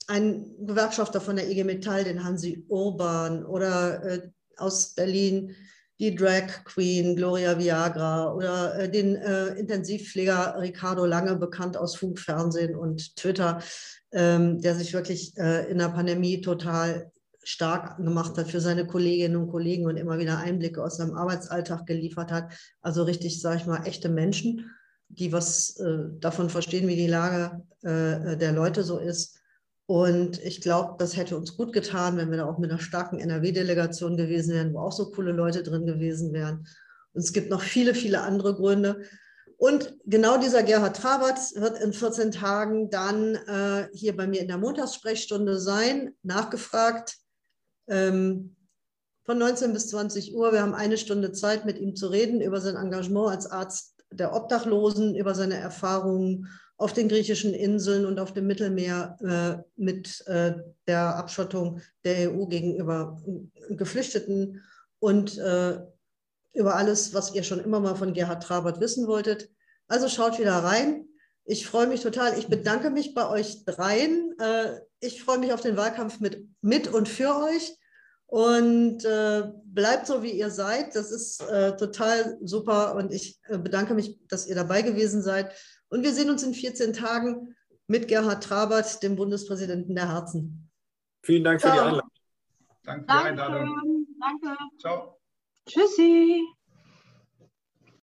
ein Gewerkschafter von der IG Metall, den Hansi Urban, oder äh, aus Berlin die Drag Queen Gloria Viagra oder äh, den äh, Intensivpfleger Ricardo Lange, bekannt aus Funk, Fernsehen und Twitter, ähm, der sich wirklich äh, in der Pandemie total stark gemacht hat für seine Kolleginnen und Kollegen und immer wieder Einblicke aus seinem Arbeitsalltag geliefert hat. Also richtig, sage ich mal, echte Menschen, die was äh, davon verstehen, wie die Lage äh, der Leute so ist. Und ich glaube, das hätte uns gut getan, wenn wir da auch mit einer starken NRW-Delegation gewesen wären, wo auch so coole Leute drin gewesen wären. Und es gibt noch viele, viele andere Gründe. Und genau dieser Gerhard Trabert wird in 14 Tagen dann äh, hier bei mir in der Montagssprechstunde sein, nachgefragt ähm, von 19 bis 20 Uhr. Wir haben eine Stunde Zeit, mit ihm zu reden über sein Engagement als Arzt der Obdachlosen, über seine Erfahrungen auf den griechischen Inseln und auf dem Mittelmeer äh, mit äh, der Abschottung der EU gegenüber Geflüchteten und äh, über alles, was ihr schon immer mal von Gerhard Trabert wissen wolltet. Also schaut wieder rein. Ich freue mich total. Ich bedanke mich bei euch dreien. Äh, ich freue mich auf den Wahlkampf mit, mit und für euch. Und äh, bleibt so, wie ihr seid. Das ist äh, total super. Und ich bedanke mich, dass ihr dabei gewesen seid. Und wir sehen uns in 14 Tagen mit Gerhard Trabert, dem Bundespräsidenten der Herzen. Vielen Dank für Ciao. die Einladung. Danke für die Einladung. Danke. Ciao. Tschüssi.